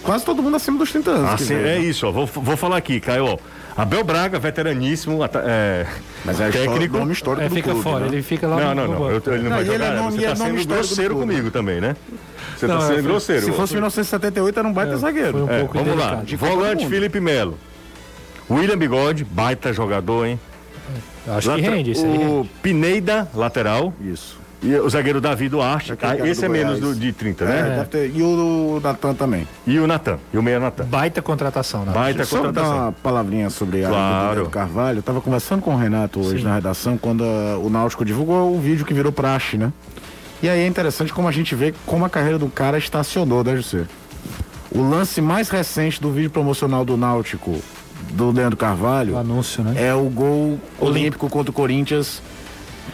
G: quase todo mundo acima dos 30 anos.
A: Assim, é
G: né?
A: isso, ó. Vou, vou falar aqui, Caio. ó. Abel Braga, veteraníssimo, é,
G: Mas é
A: técnico.
G: nome histórico
F: É,
G: do
F: fica
G: clube,
F: fora,
G: né?
F: ele fica lá
A: Não,
F: no
A: não, não.
F: banco.
A: eu- ele não,
G: Não,
A: vai
G: ele
A: jogar.
G: é nome-
A: Você
G: e é
A: tá
G: nome
A: sendo
G: histórico do
A: grosseiro comigo também, né? Você tá
F: Não,
A: sendo
F: foi-
A: grosseiro.
G: Se fosse 1978, era um baita zagueiro.
F: foi um
A: É,
F: pouco
A: vamos lá. Volante. Felipe Melo. William Bigode, baita jogador, hein?
F: Acho que rende, isso aí
A: o. Pineida, lateral.
G: Isso.
A: E o zagueiro Davi Duarte. Ah, esse
G: do
A: é menos
G: Goiás.
A: do- de 30,
G: É,
A: né?
G: deve ter- E o Natan também.
A: E o Natan. E o meia Natan.
F: Baita contratação, né?
A: Baita
G: Só dar
A: contratação.
G: uma palavrinha sobre a
A: Claro.
G: do Carvalho. Eu tava conversando com o Renato hoje na redação quando ah, o Náutico divulgou o vídeo que virou praxe, né? E aí é interessante como a gente vê como a carreira do cara estacionou, né, José? O lance mais recente do vídeo promocional do Náutico, do Leandro Carvalho,
F: O anúncio, né?
G: é o gol olímpico contra o Corinthians,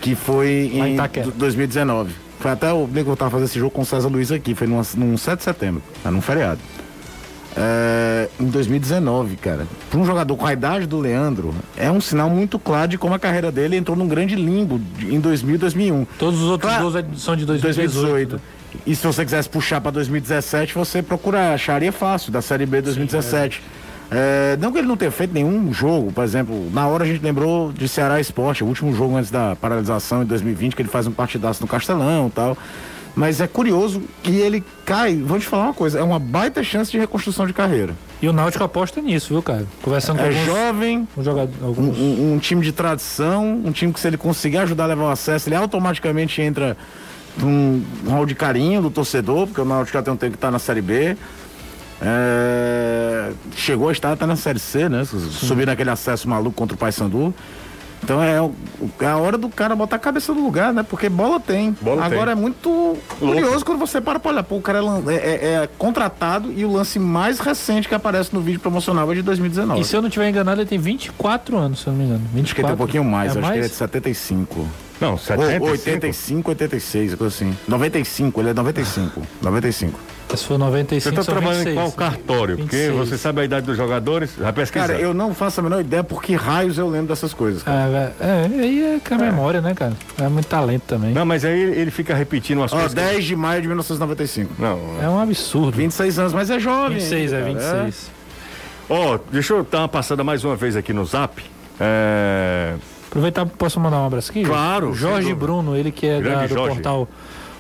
G: que foi
F: em
G: em
F: Itaquera.
G: do- 2019. Foi até o Nego tava fazendo esse jogo com o César Luiz aqui, foi numa, num 7 de setembro, tá, num feriado. É, em 2019, cara, para um jogador com a idade do Leandro, é um sinal muito claro de como a carreira dele entrou num grande limbo em 2000 e 2001.
F: Todos os outros
G: Claro.
F: gols é- são de 2018.
G: 2018.
F: né?
G: E se você quisesse puxar para 2017, você procura acharia fácil da Série B 2017. É, não que ele não tenha feito nenhum jogo, por exemplo, na hora a gente lembrou de Ceará Esporte, o último jogo antes da paralisação em 2020, que ele faz um partidaço no Castelão e tal. Mas é curioso que ele cai, vou te falar uma coisa, é uma baita chance de reconstrução de carreira.
F: E o Náutico aposta nisso, viu, cara? Conversando com
G: É
F: alguns,
G: jovem,
F: um jogador, alguns
G: um- um time de tradição, um time que se ele conseguir ajudar a levar o acesso, ele automaticamente entra num um hall de carinho do torcedor, porque o Náutico já tem um tempo que está na Série B. É, chegou a estar até na Série C, né? Subir naquele acesso maluco contra o Paysandu. Então é, é a hora do cara botar a cabeça no lugar, né? Porque bola tem.
A: Bola
G: Agora
A: tem.
G: é muito curioso quando você para pra olhar. Pô, o cara é, é- é- é contratado e o lance mais recente que aparece no vídeo promocional é de 2019.
F: E se eu não estiver enganado, ele tem 24 anos, se eu não me engano. 24.
G: Acho que ele tem um pouquinho mais,
F: É
G: acho que ele é de 75.
A: Não, 75.
G: Ou 85, 86, coisa assim. 95, ele é 95. 95.
F: Se for 95,
A: Você tá
F: são
A: trabalhando
F: 26,
A: em qual cartório? Porque
F: 26.
A: você sabe a idade dos jogadores? Já pesquisa.
G: Cara, eu não faço a menor ideia por que raios eu lembro dessas coisas. cara.
F: É, é, aí é com a memória, né, cara? É muito talento também.
A: Não, mas aí ele fica repetindo umas
G: Ó,
A: coisas. que-
G: 10 de maio de 1995.
A: Não.
F: É um absurdo.
G: 26 anos, mas é jovem.
F: 26, é
G: ainda, cara.
F: 26.
A: Ó, deixa eu dar uma passada mais uma vez aqui no zap. É.
F: Aproveitar, posso mandar um abraço aqui?
A: Claro,
F: Jorge. Bruno, ele que é da- do
A: Jorge.
F: portal,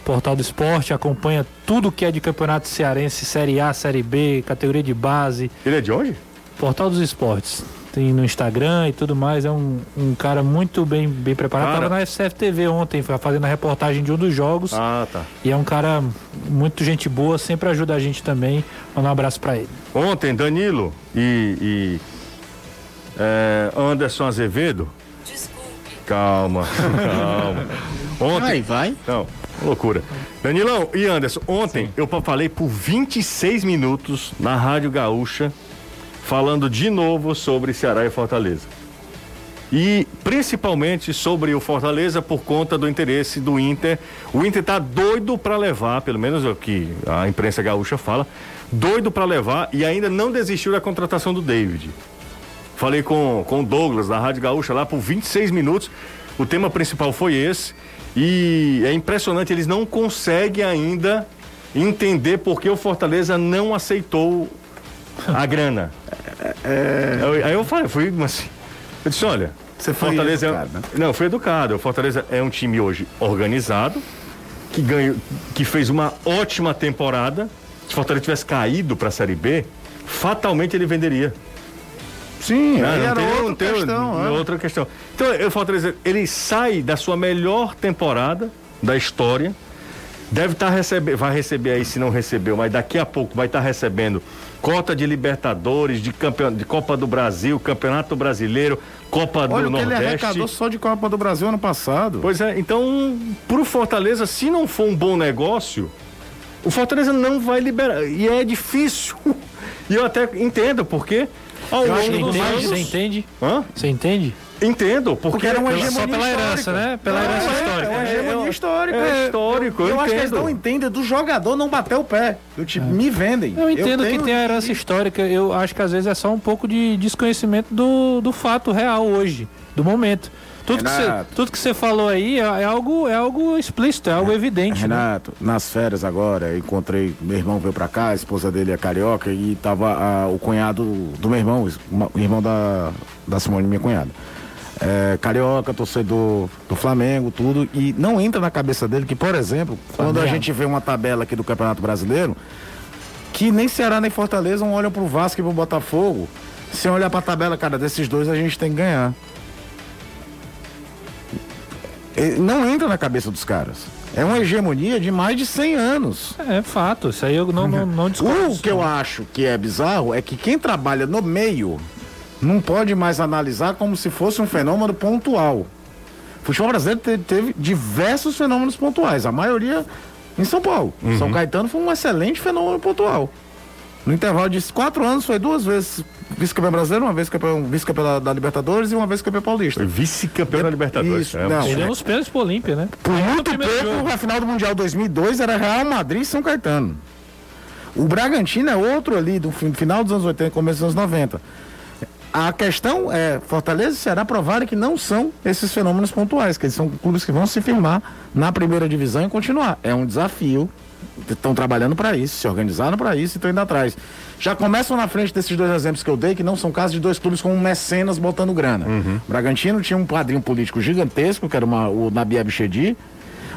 F: portal do Esporte, acompanha tudo que é de campeonato cearense, Série A, Série B, categoria de base.
A: Ele é de onde?
F: Portal dos Esportes. Tem no Instagram e tudo mais. É um, um cara muito bem, bem preparado.
A: Cara.
F: Tava na SCF TV ontem, foi fazendo a reportagem de um dos jogos.
A: Ah, tá.
F: E é um cara muito gente boa, sempre ajuda a gente também. Mandar um abraço pra ele.
A: Ontem, Danilo e, e, é, Anderson Azevedo. Calma, calma. Ontem.
E: Vai, vai.
A: Não, loucura. Danilão e Anderson, ontem eu pa- falei por 26 minutos na Rádio Gaúcha, falando de novo sobre Ceará e Fortaleza. E principalmente sobre o Fortaleza por conta do interesse do Inter. O Inter tá doido para levar, pelo menos é o que a imprensa gaúcha fala, doido para levar e ainda não desistiu da contratação do David. Falei com, com o Douglas da Rádio Gaúcha lá por 26 minutos. O tema principal foi esse. E é impressionante, eles não conseguem ainda entender por que o Fortaleza não aceitou a grana. Eu- aí eu falei, fui, mas. Eu disse, olha,
G: Você foi
A: Fortaleza é-
G: educado, né?
A: Não, foi educado. O Fortaleza é um time hoje organizado, que ganhou, que fez uma ótima temporada. Se o Fortaleza tivesse caído para a Série B, fatalmente ele venderia.
G: Sim,
A: Não,
G: aí
A: não
G: era
A: tem-
G: outra
A: tem-
G: questão. é.
A: outra questão. Então, o Fortaleza, ele sai da sua melhor temporada da história. Deve estar recebendo, vai receber aí se não recebeu, mas daqui a pouco vai estar recebendo cota de Libertadores, de campeão, de Copa do Brasil, Campeonato Brasileiro, Copa
G: Olha
A: do
G: que ele
A: Nordeste.
G: arrecadou só de Copa do Brasil ano passado.
A: Pois é, então, pro Fortaleza, se não for um bom negócio, o Fortaleza não vai liberar. E é difícil. E eu até entendo, porque ao
G: Eu
A: longo dos
F: Entende?
A: anos.
F: Você entende?
A: Hã?
F: Você entende?
A: Entendo, porque,
G: Porque era uma
F: Pela-
G: hegemonia
F: só pela herança,
G: histórica.
F: né? Pela
G: Não,
F: herança
G: é,
F: histórica.
G: É uma hegemonia histórica.
A: É histórico, eu
G: eu acho que eles não entendem do jogador não bater o pé. Do tipo, me vendem.
F: Eu entendo
G: tenho-
F: que tem a herança histórica. Eu acho que às vezes é só um pouco de desconhecimento do, do fato real hoje, do momento. Tudo que, você,
G: Renato.
F: tudo que você falou aí é, é algo, é algo explícito, é algo evidente. né?
G: Renato, nas férias agora, encontrei, meu irmão veio pra cá, a esposa dele é carioca e tava ah, o cunhado do meu irmão, o irmão da, da Simone, minha cunhada. É, carioca, torcedor do Flamengo, tudo, e não entra na cabeça dele que, por exemplo, quando a gente vê uma tabela aqui do Campeonato Brasileiro, que nem Ceará nem Fortaleza não olham pro Vasco e pro Botafogo. Se olhar pra tabela, cara, desses dois a gente tem que ganhar. Eh, Não entra na cabeça dos caras. É uma hegemonia de mais de 100 anos.
F: É fato, isso aí eu não, não, não discordo.
G: O que eu acho que é bizarro é que quem trabalha no meio não pode mais analisar como se fosse um fenômeno pontual. O futebol brasileiro te- teve diversos fenômenos pontuais, a maioria em São Paulo. São Caetano foi um excelente fenômeno pontual. No intervalo de quatro anos foi duas vezes vice-campeão brasileiro, uma vez campeão, vice-campeão da, da Libertadores e uma vez campeão paulista.
A: Vice-campeão da Libertadores.
G: Isso,
A: É,
G: não.
F: Perdeu nos pênaltis pro Olímpia, né?
G: Por muito
F: jogo.
G: a final do Mundial 2002 era Real Madrid e São Caetano. O Bragantino é outro ali, do fin- final dos anos 80, começo dos anos 90. A questão é, Fortaleza e Ceará provarem que não são esses fenômenos pontuais, que eles são clubes que vão se firmar na primeira divisão e continuar. É um desafio. Estão trabalhando para isso, se organizaram para isso e estão indo atrás. Já começam na frente desses dois exemplos que eu dei, que não são casos de dois clubes com mecenas botando grana. O Bragantino tinha um padrinho político gigantesco, que era uma- o Nabi Abichedi.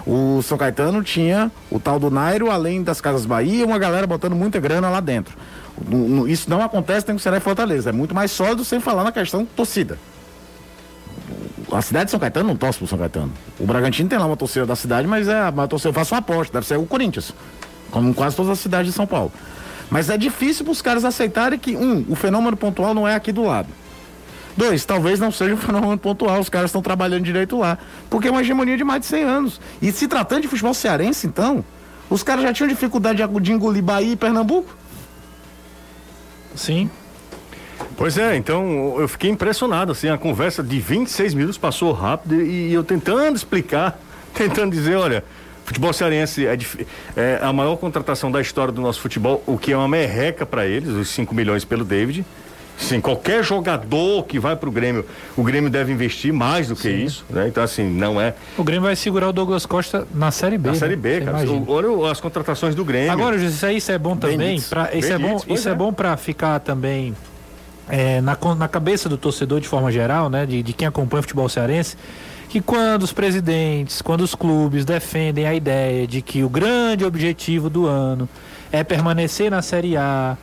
G: O São Caetano tinha o tal do Nairo, além das Casas Bahia, uma galera botando muita grana lá dentro. Isso não acontece nem com Ceará e Fortaleza. É muito mais sólido sem falar na questão torcida. A cidade de São Caetano não torce pro São Caetano. O Bragantino tem lá uma torcida da cidade, mas é uma torcida, eu faço uma aposta, deve ser o Corinthians. Como quase todas as cidades de São Paulo. Mas é difícil para os caras aceitarem que, um, o fenômeno pontual não é aqui do lado. Dois, talvez não seja um fenômeno pontual, os caras estão trabalhando direito lá. Porque é uma hegemonia de mais de 100 anos. E se tratando de futebol cearense, então, os caras já tinham dificuldade de- de engolir Bahia e Pernambuco?
F: Sim.
A: Pois é, então eu fiquei impressionado, assim, a conversa de 26 minutos passou rápido e eu tentando explicar, tentando dizer, olha, futebol cearense é, é a maior contratação da história do nosso futebol, o que é uma merreca para eles, os 5 milhões pelo David. Sim, qualquer jogador que vai pro Grêmio, o Grêmio deve investir mais do que isso, né? Então, assim, não é.
F: O Grêmio vai segurar o Douglas Costa na Série B.
A: Na
F: né?
A: Série B,
F: Você
A: cara. Olha as contratações do Grêmio.
F: Agora, José, isso, é bom também.
A: Benítez.
F: Pra, isso é bom, isso é.
A: é.
F: bom para ficar também é, na, na cabeça do torcedor de forma geral, né? De, de quem acompanha o futebol cearense. Que quando os presidentes, quando os clubes defendem a ideia de que o grande objetivo do ano é permanecer na Série A,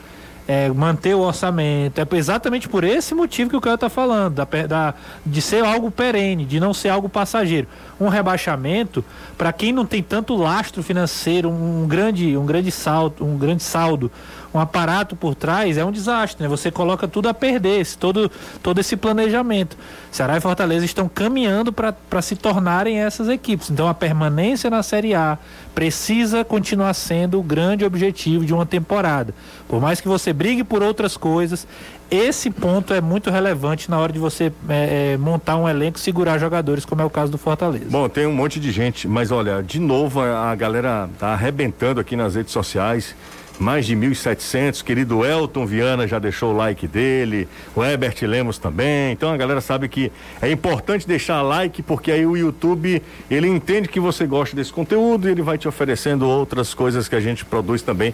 F: é manter o orçamento, é exatamente por esse motivo que o cara está falando, da, da- de ser algo perene, de não ser algo passageiro. Um rebaixamento, para quem não tem tanto lastro financeiro, um grande, um grande saldo, um grande saldo, um aparato por trás, é um desastre, né? Você coloca tudo a perder, esse- todo, todo esse planejamento. Ceará e Fortaleza estão caminhando para se tornarem essas equipes. Então a permanência na Série A precisa continuar sendo o grande objetivo de uma temporada. Por mais que você brigue por outras coisas, esse ponto é muito relevante na hora de você é, é, montar um elenco, segurar jogadores, como é o caso do Fortaleza.
A: Bom, tem um monte de gente, mas olha, de novo a a galera tá arrebentando aqui nas redes sociais. Mais de 1.700. Querido Elton Viana já deixou o like dele. O Herbert Lemos também. Então a galera sabe que é importante deixar like porque aí o YouTube ele entende que você gosta desse conteúdo e ele vai te oferecendo outras coisas que a gente produz também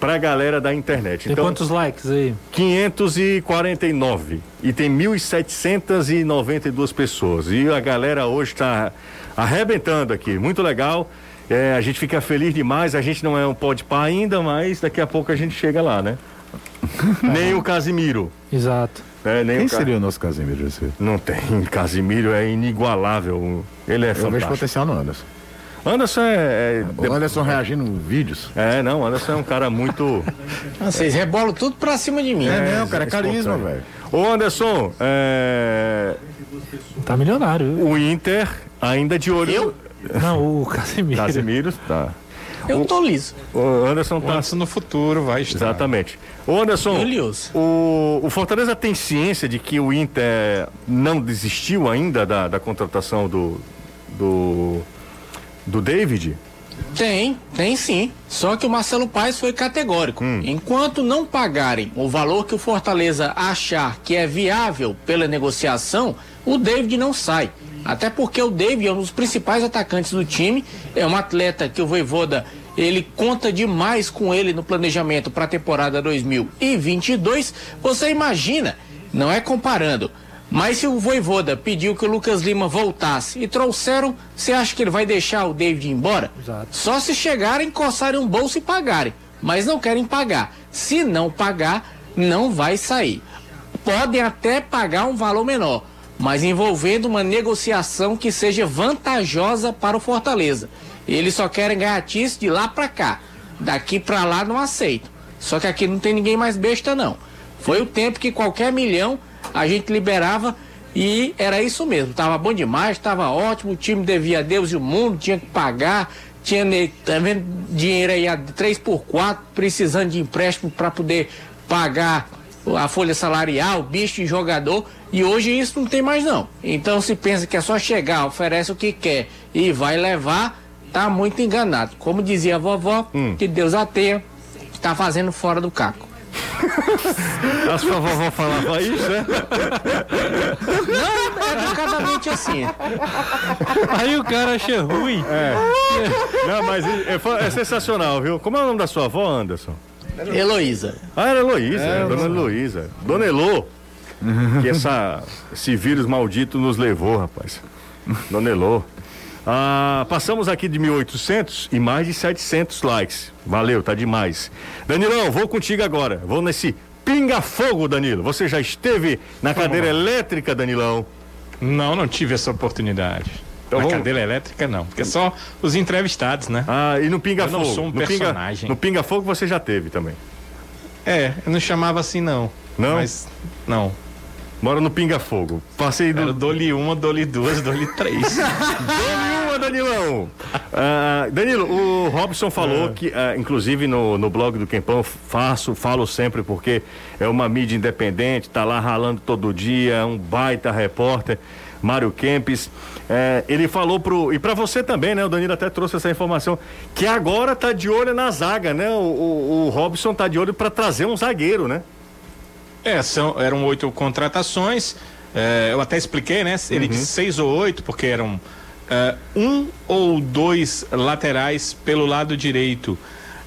A: pra galera da internet.
F: Tem
A: Então,
F: quantos likes aí?
A: 549 e tem 1.792 pessoas. E a galera hoje está arrebentando aqui. Muito legal. É, a gente fica feliz demais. A gente não é um pode par ainda, mas daqui a pouco a gente chega lá, né? Nem o Casimiro.
F: Exato.
A: né? Nem
G: Quem
A: o Ca-
G: seria o nosso Casemiro, José?
A: Não tem. Casimiro é inigualável. Ele é
G: Eu vejo
A: fantástico.
G: potencial no Anderson.
A: Anderson é. é
G: O Anderson reagindo em vídeos.
A: É, não, Anderson é um cara muito.
E: Ah, Vocês rebolam tudo pra cima de mim.
G: É, não, cara, é carisma, velho.
A: Ô Anderson, é,
F: Tá milionário.
A: o Inter ainda de olho.
E: Eu?
F: Não, o Casemiro.
A: Casimiro, tá.
E: Eu tô liso.
A: O Anderson tá.
D: Antes no futuro vai estar.
A: Exatamente. Ô Anderson, o, o Fortaleza tem ciência de que o Inter não desistiu ainda da, da contratação do, do, do David?
E: Tem, tem sim. Só que o Marcelo Paes foi categórico. Enquanto não pagarem o valor que o Fortaleza achar que é viável pela negociação, o David não sai. Até porque o David é um dos principais atacantes do time, é um atleta que o Voivoda ele conta demais com ele no planejamento para a temporada 2022. Você imagina, não é comparando, mas se o Voivoda pediu que o Lucas Lima voltasse e trouxeram, você acha que ele vai deixar o David embora?
F: Exato.
E: Só se chegarem, coçarem um bolso e pagarem. Mas não querem pagar. Se não pagar, não vai sair. Podem até pagar um valor menor, mas envolvendo uma negociação que seja vantajosa para o Fortaleza. Eles só querem ganhar tice de lá para cá. Daqui para lá não aceitam. Só que aqui não tem ninguém mais besta não. Foi o tempo que qualquer milhão a gente liberava e era isso mesmo. Tava bom demais, tava ótimo, o time devia a Deus e o mundo, tinha que pagar, tinha ne- tá dinheiro aí a 3 por 4 precisando de empréstimo para poder pagar a folha salarial, bicho de jogador, e hoje isso não tem mais não. Então se pensa que é só chegar, oferece o que quer e vai levar, tá muito enganado. Como dizia a vovó, que Deus a tenha, tá fazendo fora do caco.
A: A sua vovó falava isso, né?
E: Não, é educadamente assim.
F: Aí o cara acha ruim.
A: Não, mas é, é- é sensacional, viu? Como é o nome da sua avó, Anderson?
E: Heloísa.
A: Ah, era Heloísa, é, dona Heloísa. Dona Elô. Que essa, esse vírus maldito nos levou, rapaz. Dona Elô. Ah, passamos aqui de 1.800 e mais de 700 likes. Valeu, tá demais. Danilão, vou contigo agora. Vou nesse pinga-fogo, Danilo. Você já esteve na cadeira elétrica, Danilão?
D: Não, não tive essa oportunidade.
A: Então
D: Na
A: vamos-
D: cadeira elétrica, não. Porque é só os entrevistados, né?
A: Ah, e no pinga-fogo?
D: Eu não sou um
A: no pinga,
D: personagem.
A: no pinga-fogo você já teve também.
D: É, eu não chamava assim, não.
A: Não?
D: Mas, não.
A: Mora no pinga-fogo. Passei do.
D: Dole uma, dole duas, dole três.
A: Dole uma, Danilão! Ah, Danilo, o Robson falou que, ah, inclusive no, no blog do Quempão, faço, falo sempre porque é uma mídia independente, tá lá ralando todo dia, um baita repórter. Mário Kempes, eh, ele falou pro. E para você também, né? O Danilo até trouxe essa informação. Que agora tá de olho na zaga, né? O, o, o Robson tá de olho para trazer um zagueiro, né?
D: É, são, eram oito contratações. é, eu até expliquei, né? Ele disse seis ou oito, porque eram é, um ou dois laterais pelo lado direito.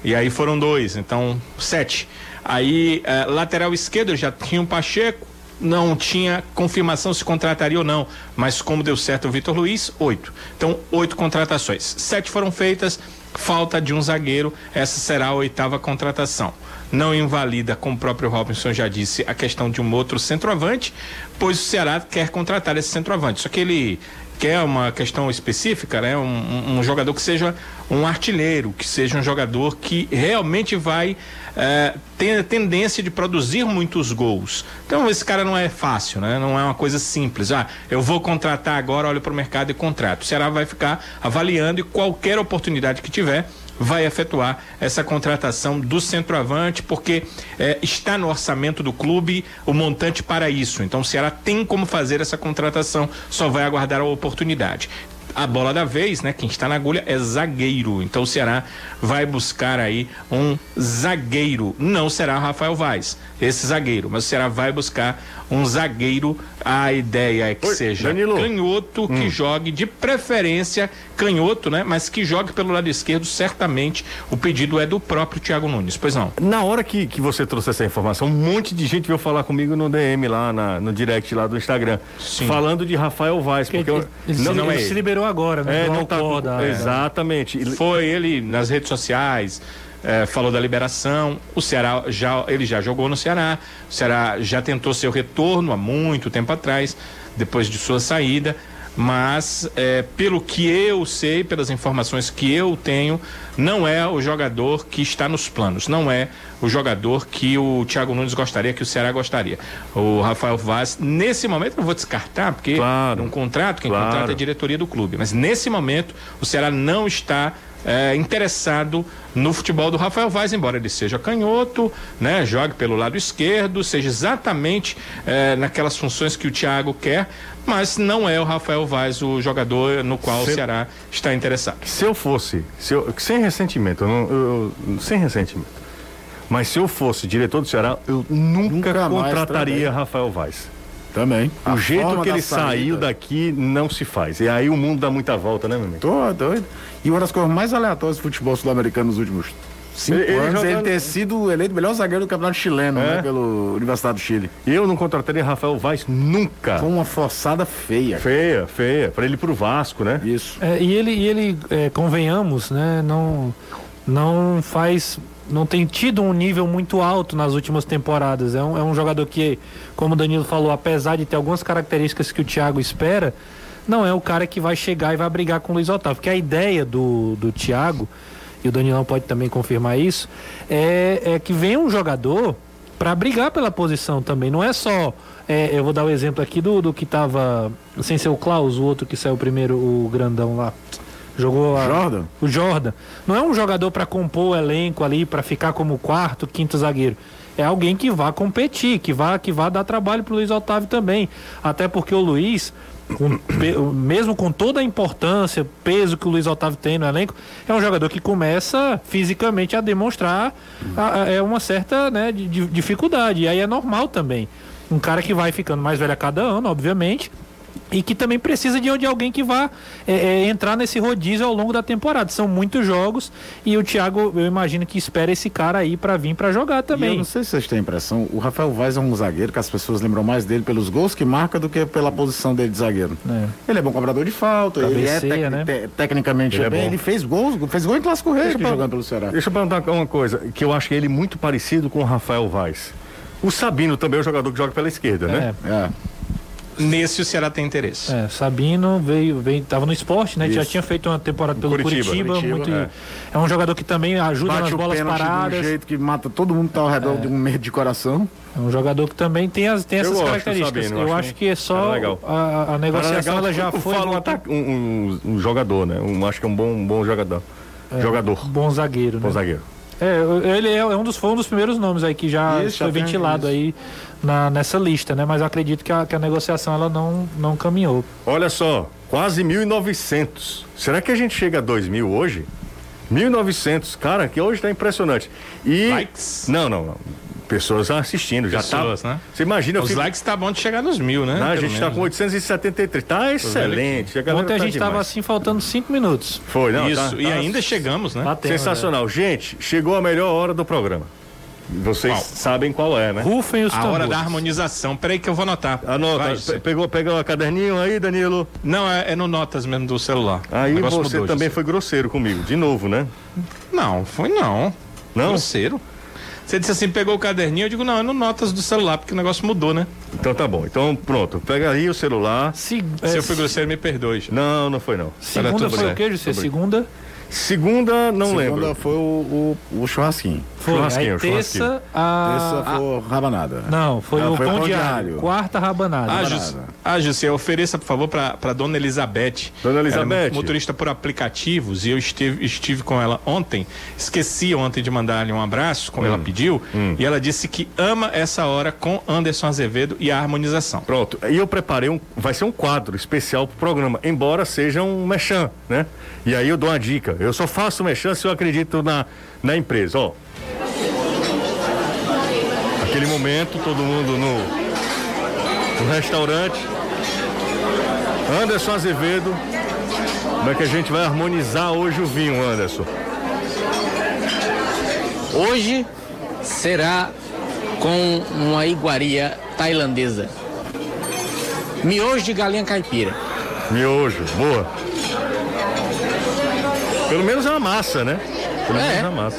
D: E aí foram dois, então sete. Aí, é, lateral esquerdo já tinha um Pacheco, não tinha confirmação se contrataria ou não, mas como deu certo o Vitor Luiz, oito. Então, oito contratações. Sete foram feitas, falta de um zagueiro, essa será a oitava contratação. Não invalida, como o próprio Robinson já disse, a questão de um outro centroavante, pois o Ceará quer contratar esse centroavante. Só que ele quer uma questão específica, né? Um, um- jogador que seja um artilheiro, que seja um jogador que realmente vai eh, ter a tendência de produzir muitos gols. Então esse cara não é fácil, né? Não é uma coisa simples. Ah, eu vou contratar agora, olho para o mercado e contrato. O Ceará vai ficar avaliando e qualquer oportunidade que tiver vai efetuar essa contratação do centroavante, porque eh, está no orçamento do clube o montante para isso. Então o Ceará tem como fazer essa contratação, só vai aguardar a oportunidade. A bola da vez, né? Quem está na agulha é zagueiro. Então o Ceará vai buscar aí um zagueiro. Não será Rafael Vaz, esse zagueiro, mas o Ceará vai buscar um zagueiro. A ideia é que
A: Oi,
D: seja
A: Danilo.
D: canhoto, que jogue de preferência canhoto, né? Mas que jogue pelo lado esquerdo, certamente. O pedido é do próprio Thiago Nunes. Pois não.
A: Na hora que, que você trouxe essa informação, um monte de gente veio falar comigo no DM lá, na- no direct lá do Instagram,
D: Sim.
A: falando de Rafael Vaz, porque eu-
F: Ele,
A: não,
F: se,
A: não é
F: ele
A: ele.
F: se liberou agora, né?
A: É, não tá
F: Alcor da-
A: exatamente. Ele-
D: Foi ele nas redes sociais, eh, falou da liberação. O Ceará já ele já jogou no Ceará. O Ceará já tentou seu retorno há muito tempo atrás, depois de sua saída. Mas eh, pelo que eu sei, pelas informações que eu tenho, não é o jogador que está nos planos, não é o jogador que o Thiago Nunes gostaria, que o Ceará gostaria. O Rafael Vaz, nesse momento, eu vou descartar, porque
A: Claro.
D: um contrato, quem
A: Claro.
D: contrata é a diretoria do clube. Mas nesse momento, o Ceará não está eh, interessado no futebol do Rafael Vaz, embora ele seja canhoto, né, jogue pelo lado esquerdo, seja exatamente eh, naquelas funções que o Thiago quer, mas não é o Rafael Vaz o jogador no qual
A: Se-
D: o Ceará está interessado.
A: Se eu fosse, se eu- sem ressentimento, eu não- eu- sem ressentimento, mas se eu fosse diretor do Ceará, eu nunca,
G: Nunca
A: contrataria. Rafael Vaz.
G: Também.
A: O
G: A
A: jeito que ele
G: saída.
A: saiu daqui não se faz. E aí o mundo dá muita volta, né, meu amigo?
G: Tô doido. E uma das coisas mais aleatórias do futebol sul-americano nos últimos cinco
A: Ele- ele
G: anos é ele
A: jogando-
G: ter sido eleito o melhor zagueiro do campeonato chileno,
A: É?
G: né? Pelo Universidade do Chile.
A: Eu não contrataria Rafael Vaz nunca.
G: Com uma forçada feia.
A: Feia, feia. Pra ele ir pro Vasco, né?
G: Isso.
F: É, e ele, e ele é, convenhamos, né? Não, não faz. Não tem tido um nível muito alto nas últimas temporadas. É um, é um jogador que, como o Danilo falou, apesar de ter algumas características que o Thiago espera, não é o cara que vai chegar e vai brigar com o Luiz Otávio. Porque a ideia do, do Thiago, e o Danilão pode também confirmar isso, é, é que venha um jogador para brigar pela posição também. Não é só. é, eu vou dar o exemplo aqui do, do que tava. Sem ser o Klaus, o outro que saiu primeiro, o grandão lá. Jogou a-
G: Jordan?
F: o Jordan. Não é um jogador para compor o elenco ali, para ficar como quarto, quinto zagueiro. É alguém que vá competir, que vá, que vá dar trabalho pro Luiz Otávio também. Até porque o Luiz, mesmo com toda a importância, peso que o Luiz Otávio tem no elenco, é um jogador que começa fisicamente a demonstrar a- a- é uma certa né, di- di- dificuldade. E aí é normal também. Um cara que vai ficando mais velho a cada ano, obviamente. E que também precisa de, de alguém que vá é, é, entrar nesse rodízio ao longo da temporada. São muitos jogos e o Thiago, eu imagino que espera esse cara aí pra vir pra jogar
G: E eu
F: também.
G: não sei se vocês têm a impressão, o Rafael Vaz é um zagueiro que as pessoas lembram mais dele pelos gols que marca do que pela posição dele de zagueiro.
F: É.
G: Ele é bom cobrador de falta, ele é
F: Cabeceia,
G: tec-
F: né?
G: te- tecnicamente
A: Ele é
G: bem,
A: bom.
G: ele fez gols, fez gol em Clássico Rei
A: eu
G: jogando pelo Ceará.
A: Deixa eu perguntar uma coisa, que eu acho que ele é muito parecido com o Rafael Vaz. O Sabino também é um jogador que joga pela esquerda, né?
F: É.
G: É.
D: Nesse o Ceará tem interesse.
F: É, Sabino veio, veio, tava no esporte, né? Já
G: Isso.
F: tinha feito uma temporada pelo
A: Curitiba,
F: Curitiba.
G: Curitiba,
F: muito,
A: é.
F: é. um jogador que também ajuda
G: Bate
F: nas bolas
G: pênalti de um
F: paradas.
G: jeito que mata todo mundo que tá ao redor de um medo de coração.
F: É um jogador que também tem, as, tem essas características.
A: Sabino,
F: eu acho,
A: acho
F: que é só a, a negociação ela já foi.
A: falo um, um- um- jogador, né? Um, acho que é um bom, um bom jogador. jogador.
F: Bom zagueiro, né?
A: Bom zagueiro.
F: É, ele é um dos, foi um dos primeiros nomes aí que já
G: Isso,
F: foi ventilado
G: isso.
F: aí na, nessa lista, né? Mas eu acredito que a, que a negociação ela não, não caminhou.
A: Olha só, quase 1.900. Será que a gente chega a 2.000 hoje? 1.900, cara, que hoje tá impressionante. E
D: Likes?
A: Não, não, não. Pessoas assistindo, já
D: Pessoas,
A: tá.
D: né?
A: Você imagina,
D: Os
A: fico-
D: likes tá bom de chegar nos mil, né?
A: Não, a gente tá
D: menos,
A: com 873. Tá excelente. A
F: Ontem a
A: tá
F: gente tava
A: demais.
F: assim faltando cinco minutos.
A: Foi, não,
D: Isso,
A: tá-
D: e
A: tá
D: ainda chegamos, né?
F: Batendo,
A: Sensacional. Gente, chegou a melhor hora do programa. Vocês
D: Qual?
A: sabem qual é, né?
F: né? Rufem os
D: A hora
F: tambores.
D: da harmonização. Peraí que eu vou anotar.
A: Anota,
D: Vai,
A: pegou, pegou o caderninho aí, Danilo?
D: Não, é, é no Notas mesmo do celular.
A: Aí você
D: mudou,
A: também
D: José.
A: foi grosseiro comigo, de novo, né?
D: Não, foi não.
A: Não?
D: Grosseiro. Você disse assim, pegou o caderninho, eu digo, não, é no Notas do celular, porque o negócio mudou, né?
A: Então tá bom. Então pronto, pega aí o celular.
F: Se,
D: Se
F: é,
D: eu fui grosseiro, me perdoe. José.
A: Não, não foi não.
F: segunda foi o que, José? Segunda
A: Segunda, não
G: Segunda
A: lembro.
G: foi o, o, o churrasquinho.
F: foi.
A: Churrasquinho,
F: Aí terça, a...
G: Terça foi rabanada.
F: Não, foi
G: Não,
F: o
G: foi
F: pão,
G: pão
F: diário.
G: diário.
F: Quarta rabanada.
D: Ah. José, ah, José, ofereça, por favor, pra dona Elizabeth.
A: Dona Elizabeth.
D: É motorista por aplicativos e eu estive, estive com ela ontem. Esqueci ontem de mandar-lhe um abraço, como ela pediu. E ela disse que ama essa hora com Anderson Azevedo e a harmonização.
A: Pronto. E eu preparei um. Vai ser um quadro especial pro programa, embora seja um mechan, né? E aí eu dou uma dica. Eu só faço mechan se eu acredito na, na empresa, ó. Aquele momento, todo mundo no, no restaurante. Anderson Azevedo. Como é que a gente vai harmonizar hoje o vinho, Anderson?
E: Hoje será com uma iguaria tailandesa. Miojo de galinha caipira.
A: Miojo, boa. Pelo menos é uma massa, né? Pelo
E: É.
A: menos é uma massa.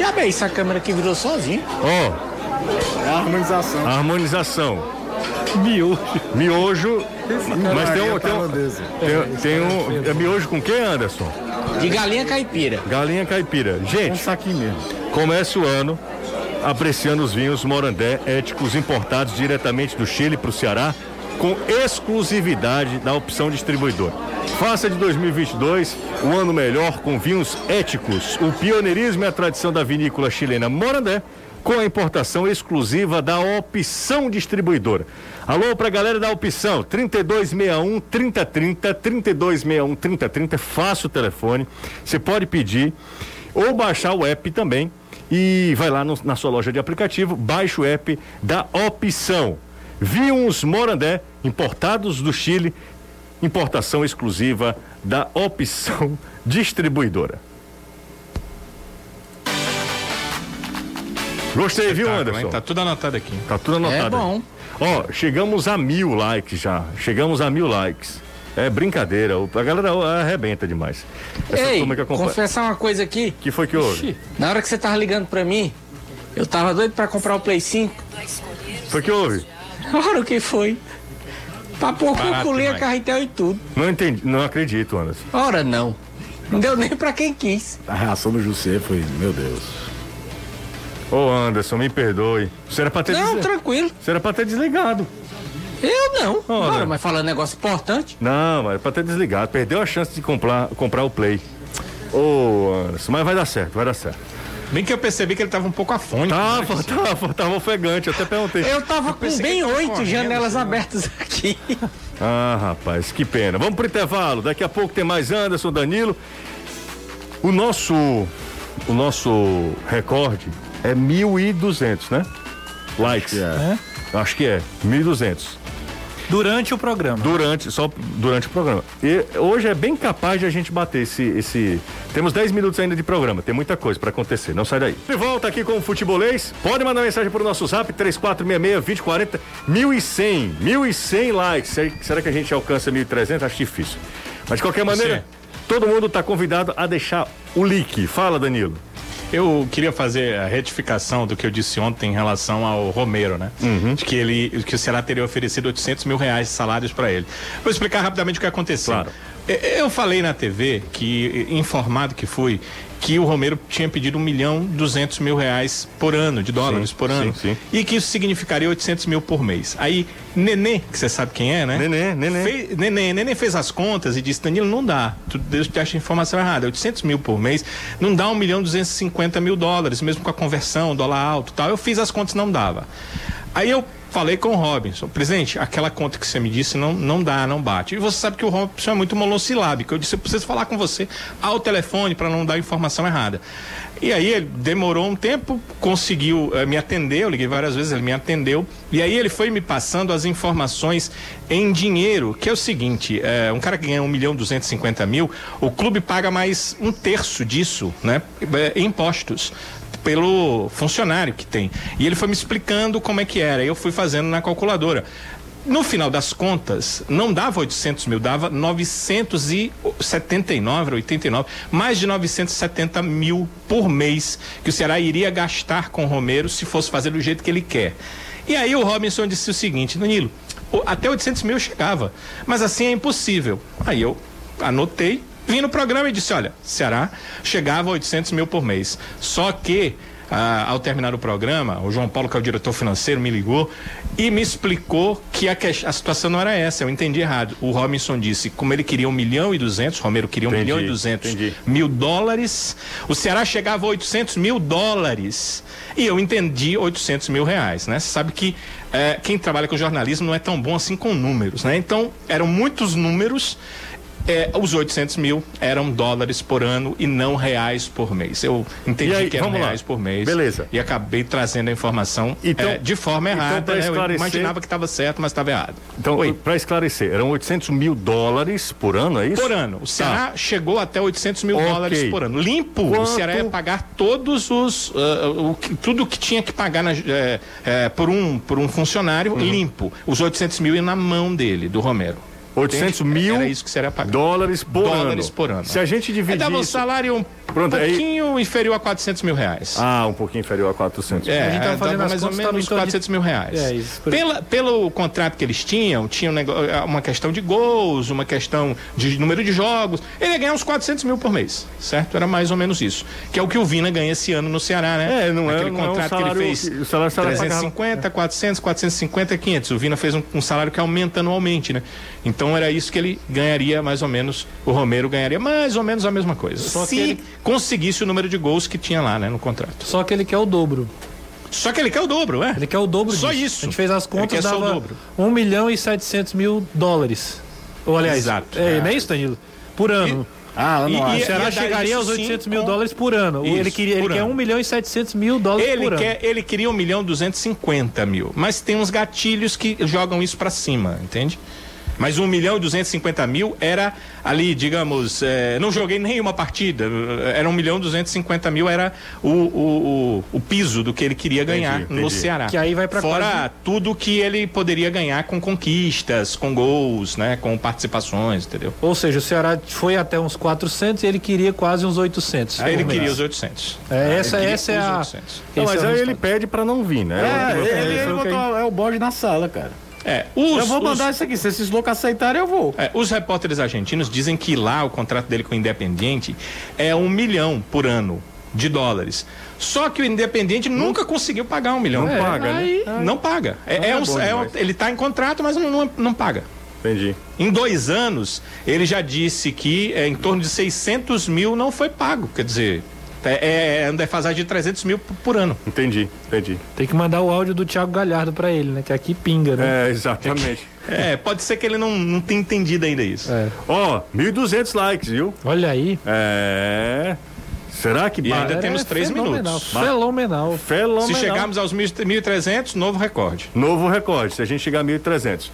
E: Já bem, essa câmera aqui virou sozinho.
A: Ó,
G: É a harmonização.
A: a harmonização.
F: Miojo.
A: Miojo. Mas tem um. Tem, um, tem, tem um. É miojo com quê, Anderson?
E: De galinha caipira.
A: Galinha caipira.
G: Um
A: Gente,
G: saquinho mesmo.
A: comece o ano apreciando os vinhos Morandé éticos importados diretamente do Chile para o Ceará, com exclusividade da opção distribuidora. Faça de 2022 o ano melhor com vinhos éticos, o pioneirismo e a tradição da vinícola chilena Morandé, com a importação exclusiva da opção distribuidora. Alô pra galera da opção, 3261 3030, 3261 3030, faça o telefone, você pode pedir ou baixar o app também e vai lá no- na sua loja de aplicativo, baixa o app da opção. Vinhos Morandé, importados do Chile, importação exclusiva da opção distribuidora. Gostei, viu, Anderson?
D: hein? Tá tudo anotado aqui.
A: Tá tudo anotado.
E: É bom.
A: Ó, chegamos a mil likes já. Chegamos a mil likes. É brincadeira. o- A galera arrebenta demais. Essa
E: Ei,
A: turma que acompanha.
E: confessar uma coisa aqui.
A: que foi que houve?
E: Na hora que você tava ligando pra mim, eu tava doido pra comprar o Play 5.
A: Foi que houve?
E: Ora, o que foi? Cuculinha,
D: demais.
E: carretel e tudo.
A: Não entendi, não acredito, Anderson.
E: Ora, não. Não deu nem pra quem quis.
G: A reação do José foi, meu Deus.
A: Ô Anderson, me perdoe. Você era pra ter,
E: Não, tranquilo.
A: Você era pra ter desligado.
E: Eu não.
A: Ora.
E: Ora, mas falando negócio importante.
A: Não, mas era pra ter desligado. Perdeu a chance de comprar, comprar o Play. Ô Anderson, mas vai dar certo, vai dar certo.
D: Bem que eu percebi que ele tava um pouco afônico.
A: Tava,
D: né?
A: tava, tava ofegante. Até perguntei.
E: Eu tava com
D: pensei que
E: bem oito janelas
D: assim,
E: abertas aqui.
A: Ah, rapaz, que pena. Vamos pro intervalo. Daqui a pouco tem mais Anderson, Danilo. O nosso, o nosso recorde é 1.200, né? Likes.
G: É.
A: Acho que é, 1.200.
F: Durante o programa.
A: Durante, só durante o programa. E hoje é bem capaz de a gente bater esse. esse... Temos 10 minutos ainda de programa, tem muita coisa pra acontecer, não sai daí. De volta aqui com o Futebolês. Pode mandar mensagem pro nosso zap 3466-2040. 1.100, 1.100 likes. Será- que a gente alcança 1.300? Acho difícil. Mas de qualquer maneira, todo mundo tá convidado a deixar o like. Fala, Danilo.
D: Eu queria fazer a retificação do que eu disse ontem em relação ao Romero, né? De que ele, que o Ceará teria oferecido 800 mil reais de salários para ele. Vou explicar rapidamente o que aconteceu.
A: Claro.
D: Eu falei na TV que, informado que fui, que o Romero tinha pedido 1 milhão 200 mil reais por ano, de dólares
A: Sim,
D: por ano.
A: sim, sim.
D: E que isso significaria 800 mil por mês. Aí, Nenê, que você sabe quem é, né?
A: Nenê, Nenê.
D: Fez, Nenê, Nenê fez as contas e disse, Danilo, não dá. Tu, Deus te acha a informação errada. 800 mil por mês não dá 1 milhão 250 mil dólares, mesmo com a conversão, dólar alto e tal. Eu fiz as contas não dava. Aí eu falei com o Robinson, presidente, aquela conta que você me disse não, não dá, não bate. E você sabe que o Robinson é muito monossilábico. Eu disse, eu preciso falar com você ao telefone para não dar informação errada. E aí ele demorou um tempo, conseguiu eh, me atender, eu liguei várias vezes, ele me atendeu. E aí ele foi me passando as informações em dinheiro, que é o seguinte, eh, um cara que ganha 1 milhão 250 mil, o clube paga mais um terço disso, né? eh, impostos pelo funcionário que tem. E ele foi me explicando como é que era. Eu fui fazendo na calculadora. No final das contas, não dava 800 mil, dava 979, 89, mais de 970 mil por mês que o Ceará iria gastar com o Romero se fosse fazer do jeito que ele quer. E aí o Robinson disse o seguinte, Danilo, até 800 mil chegava, mas assim é impossível. Aí eu anotei, vim no programa e disse, olha, Ceará chegava a 800 mil por mês. Só que, ah, ao terminar o programa, o João Paulo, que é o diretor financeiro, me ligou e me explicou que a, que- a situação não era essa, eu entendi errado. O Robinson disse, como ele queria um milhão e duzentos, Romero queria um
A: Entendi,
D: milhão e duzentos
A: entendi.
D: mil dólares, o Ceará chegava a 800 mil dólares. E eu entendi 800 mil reais, né? Você sabe que eh, quem trabalha com jornalismo não é tão bom assim com números, né? Então, eram muitos números. Eh, os 800 mil eram dólares por ano e não reais por mês. Eu entendi
A: aí,
D: que eram
A: vamos lá.
D: reais por mês.
A: Beleza.
D: E acabei trazendo a informação
A: Então-
D: eh, de forma
A: então,
D: errada.
A: pra
D: né? Eu imaginava que estava certo, mas estava errado.
A: Então, para esclarecer, eram 800 mil dólares por ano, é isso?
D: Por ano. O Ceará chegou até 800 mil
A: Ok.
D: dólares por ano. Limpo.
A: Quanto-
D: O Ceará ia pagar todos os. ah, o que- tudo que tinha que pagar na- eh, eh, por, um, por um funcionário
A: Uhum.
D: limpo. Os 800 mil iam na mão dele, do Romero.
A: 800
D: Entende?
A: mil
D: Era isso que seria pagar.
A: dólares por
D: Dólares
A: ano.
D: por ano.
A: Se a gente
D: É,
A: dividir
D: dava um
A: isso-
D: salário um
A: Pronto, aí-
D: pouquinho inferior a 400 mil reais.
A: Ah, um pouquinho inferior a 400.
D: É,
F: A gente tava fazendo
D: mais ou menos
F: em torno de-
D: 400 mil reais.
F: É, isso,
D: Pela, pelo contrato que eles tinham, tinha um nego- uma questão de gols, uma questão de número de jogos. Ele ia ganhar uns 400 mil por mês, certo? Era mais ou menos isso. Que é o que o Vina ganha esse ano no Ceará, né?
A: É, não é-
D: Aquele
A: não é um
D: contrato que
A: salário
D: ele fez.
A: que- o salário o Ceará
D: 350, 400, 450, 500. O Vina fez um, um salário que aumenta anualmente, né? Então era isso que ele ganharia mais ou menos. O Romero ganharia mais ou menos a mesma coisa.
F: Só
D: se
F: que ele-
D: conseguisse o número de gols que tinha lá, né, no contrato.
F: Só que ele quer o dobro.
D: Só que ele quer o dobro, é?
F: Ele quer o dobro
D: Só
F: disso.
D: isso.
F: A gente fez as
D: Ele
F: contas,
D: quer só o
F: dava
D: dobro.
F: 1 milhão e 700 mil dólares. Ou, aliás,
D: Exato.
F: É,
D: É.
F: não é isso, Danilo? Por ano.
G: Ah,
D: E-
G: não
D: e-
G: acho.
F: o Ceará chegaria aos
D: sim
F: 800 mil
D: com-
F: dólares por ano.
D: Isso,
F: ele queria, ele quer
D: ano.
F: 1 milhão e 700 mil dólares
D: Ele
F: por ano.
D: quer, ele queria 1 milhão 250 mil. Mas tem uns gatilhos que jogam isso pra cima, entende? Mas 1 milhão e 250 mil era ali, digamos, eh, não joguei nenhuma partida. Era 1 milhão e 250 mil, era o, o, o, o piso do que ele queria ganhar
A: Entendi,
D: no
A: entendi.
D: Ceará.
F: Que aí vai pra
D: Fora
F: quase-
D: tudo que ele poderia ganhar com conquistas, com gols, né? Com participações, entendeu?
F: Ou seja, o Ceará foi até uns 400 e ele queria quase uns 800.
D: Aí ele
F: por
D: queria os 800.
F: É, essa,
D: Ele queria
F: essa é a.
D: 800.
A: Não, mas
F: é
A: aí ele
F: resultado.
A: pede pra não vir, né?
G: É,
A: eu-
G: ele, ele
F: que-
G: botou, é o bode na sala, cara.
D: É, os,
G: eu vou
D: os-
G: mandar isso aqui. Se esses loucos aceitarem, eu vou.
D: É, os repórteres argentinos dizem que lá o contrato dele com o Independiente é um milhão por ano de dólares. Só que o Independiente nunca conseguiu pagar um milhão.
A: Não
D: É,
A: paga, né?
D: aí- Não paga. É, é
A: é
D: um- é um- ele está em contrato, mas não, não, não paga.
A: Entendi.
D: Em dois anos, ele já disse que é, em torno de 600 mil não foi pago. Quer dizer, é, é uma defasagem de 300 mil por, ano.
A: Entendi, entendi.
F: Tem que mandar o áudio do Thiago Galhardo pra ele, né? Que aqui pinga, né?
A: É, exatamente.
D: É, pode ser que ele não, não tenha entendido ainda isso.
F: É.
A: Ó, 1.200 likes, viu?
F: Olha aí.
A: É. Será que
D: E ainda
A: ba-
D: temos
F: É
D: três minutos.
F: Fenomenal.
A: Fenomenal.
D: Se chegarmos aos 1.300, novo recorde.
A: Novo recorde, se a gente chegar a 1.300.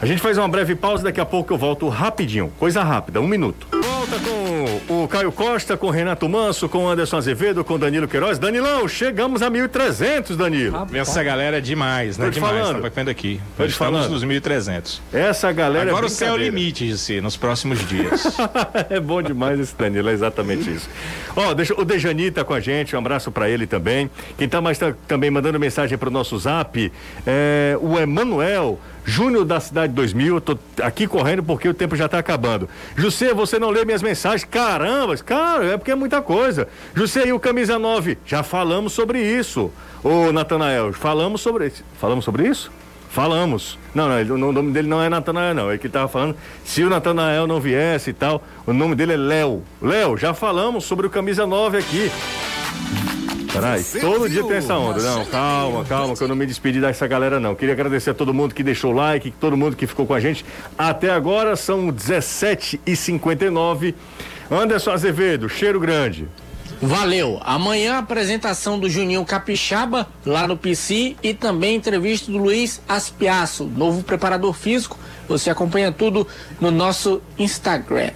A: A gente faz uma breve pausa, daqui a pouco eu volto rapidinho. Coisa rápida, um minuto. Volta com o Caio Costa com Renato Manso, com Anderson Azevedo, com Danilo Queiroz. Danilão, chegamos a 1.300, Danilo.
D: Essa galera é demais, né?
A: Tô
D: demais.
A: falando.
D: Tava vendo aqui.
A: Tô
D: Estamos
A: falando.
D: nos 1.300.
A: Essa galera
D: Agora
A: é
D: o céu é o
A: brincadeira.
D: limite, Gissi, nos próximos dias.
A: é bom demais esse Danilo, é exatamente isso. Ó, deixa, o Dejani tá com a gente, um abraço pra ele também. Quem tá mais tá- também mandando mensagem pro nosso zap é o Emanuel. Júnior da Cidade 2000, eu tô aqui correndo porque o tempo já tá acabando. José, você não lê minhas mensagens? Caramba, cara, é porque é muita coisa. José, e o Camisa 9? Já falamos sobre isso. Ô, Natanael, falamos sobre isso. Falamos sobre isso? Falamos. Não, não, o nome dele não é Natanael, não. É que tava falando, se o Natanael não viesse e tal, o nome dele é Léo. Léo, já falamos sobre o camisa 9 aqui. Peraí, todo dia tem essa onda. Não, calma, calma, que eu não me despedi dessa galera, não. Queria agradecer a todo mundo que deixou o like, todo mundo que ficou com a gente. Até agora são 17h59. Anderson Azevedo, cheiro grande.
E: Valeu. Amanhã a apresentação do Juninho Capixaba lá no PC e também entrevista do Luiz Aspiaço, novo preparador físico. Você acompanha tudo no nosso Instagram.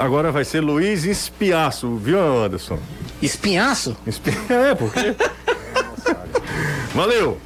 A: Agora vai ser Luiz Espiaço, viu, Anderson?
E: Espinhaço?
A: Espi... É, porque. Valeu.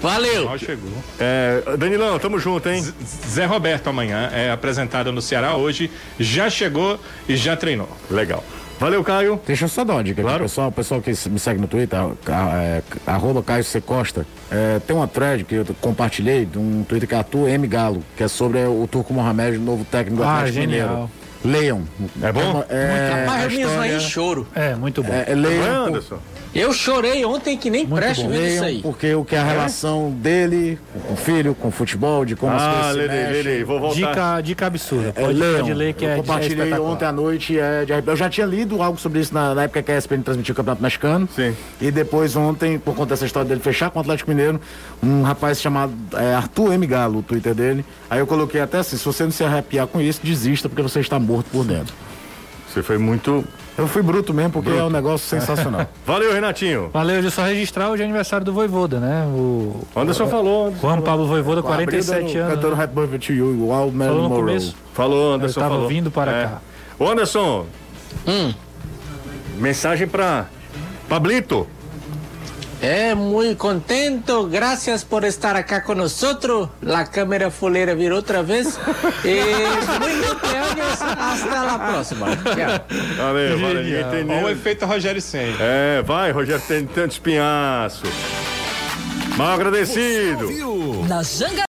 E: Valeu.
D: Mal chegou.
A: É, Danilão, tamo junto, hein?
D: Z- Zé Roberto amanhã é apresentado no Ceará hoje, já chegou e já treinou.
A: Legal. Valeu, Caio.
G: Deixa eu só dar uma dica
A: Claro.
G: aqui, pessoal. O pessoal que me segue no Twitter, a- é, arroba Caio C. Costa, é, tem uma thread que eu compartilhei de um Twitter que é Arthur M. Galo, que é sobre o Turco Mohamed, novo técnico do
F: Ah,
G: Atlético
F: genial.
G: Mineiro. Leiam.
A: É bom?
G: É,
E: Rapaz,
G: a
E: eu mesmo aí
G: história-
E: choro.
F: É, muito bom.
G: é, é, leiam,
A: Anderson.
E: Eu chorei ontem que nem preste vendo isso aí.
G: porque o que é a relação dele com o filho, com o futebol, de como as
A: Ah,
G: coisas se
A: Lele,
G: mexem.
A: Lele, vou voltar.
F: Dica, dica absurda.
G: É,
F: Pode,
G: leiam.
F: pode ler que
G: eu
F: é, é
G: compartilhei
F: espetacular.
G: ontem à noite. É, de- eu já tinha lido algo sobre isso na, na época que a ESPN transmitiu o Campeonato Mexicano.
A: Sim.
G: E depois ontem, por conta dessa história dele fechar com o Atlético Mineiro, um rapaz chamado é, Arthur M. Galo, o Twitter dele. Aí eu coloquei até assim, se você não se arrepiar com isso, desista porque você está morto por dentro.
A: Você foi muito.
G: Eu fui bruto mesmo porque é um negócio sensacional.
A: Valeu, Renatinho.
F: Valeu, deixa eu só registrar o de aniversário do Voivoda, né? O
A: Anderson falou. Anderson
F: Juan Pablo Voivoda,
G: Abriu
F: 47
G: dando-
F: anos.
G: Cantando? Happy Birthday to You, o Marilyn
F: Falou no
G: Monroe.
F: começo.
A: Falou, Anderson.
F: Eu tava
A: falou.
F: vindo para
A: É.
F: cá.
A: Ô, Anderson.
E: Hum.
A: Mensagem pra Pablito.
E: É, muito contento. Gracias por estar acá con nosotros. La cámara fuleira virou outra vez. E muito cumpleaños. Hasta la próxima. Tchau.
A: Valeu, valeu.
D: Olha o efeito Rogério Senna.
A: É, vai, Rogério, tem tanto espinhaço. Mal agradecido.
B: Na Janga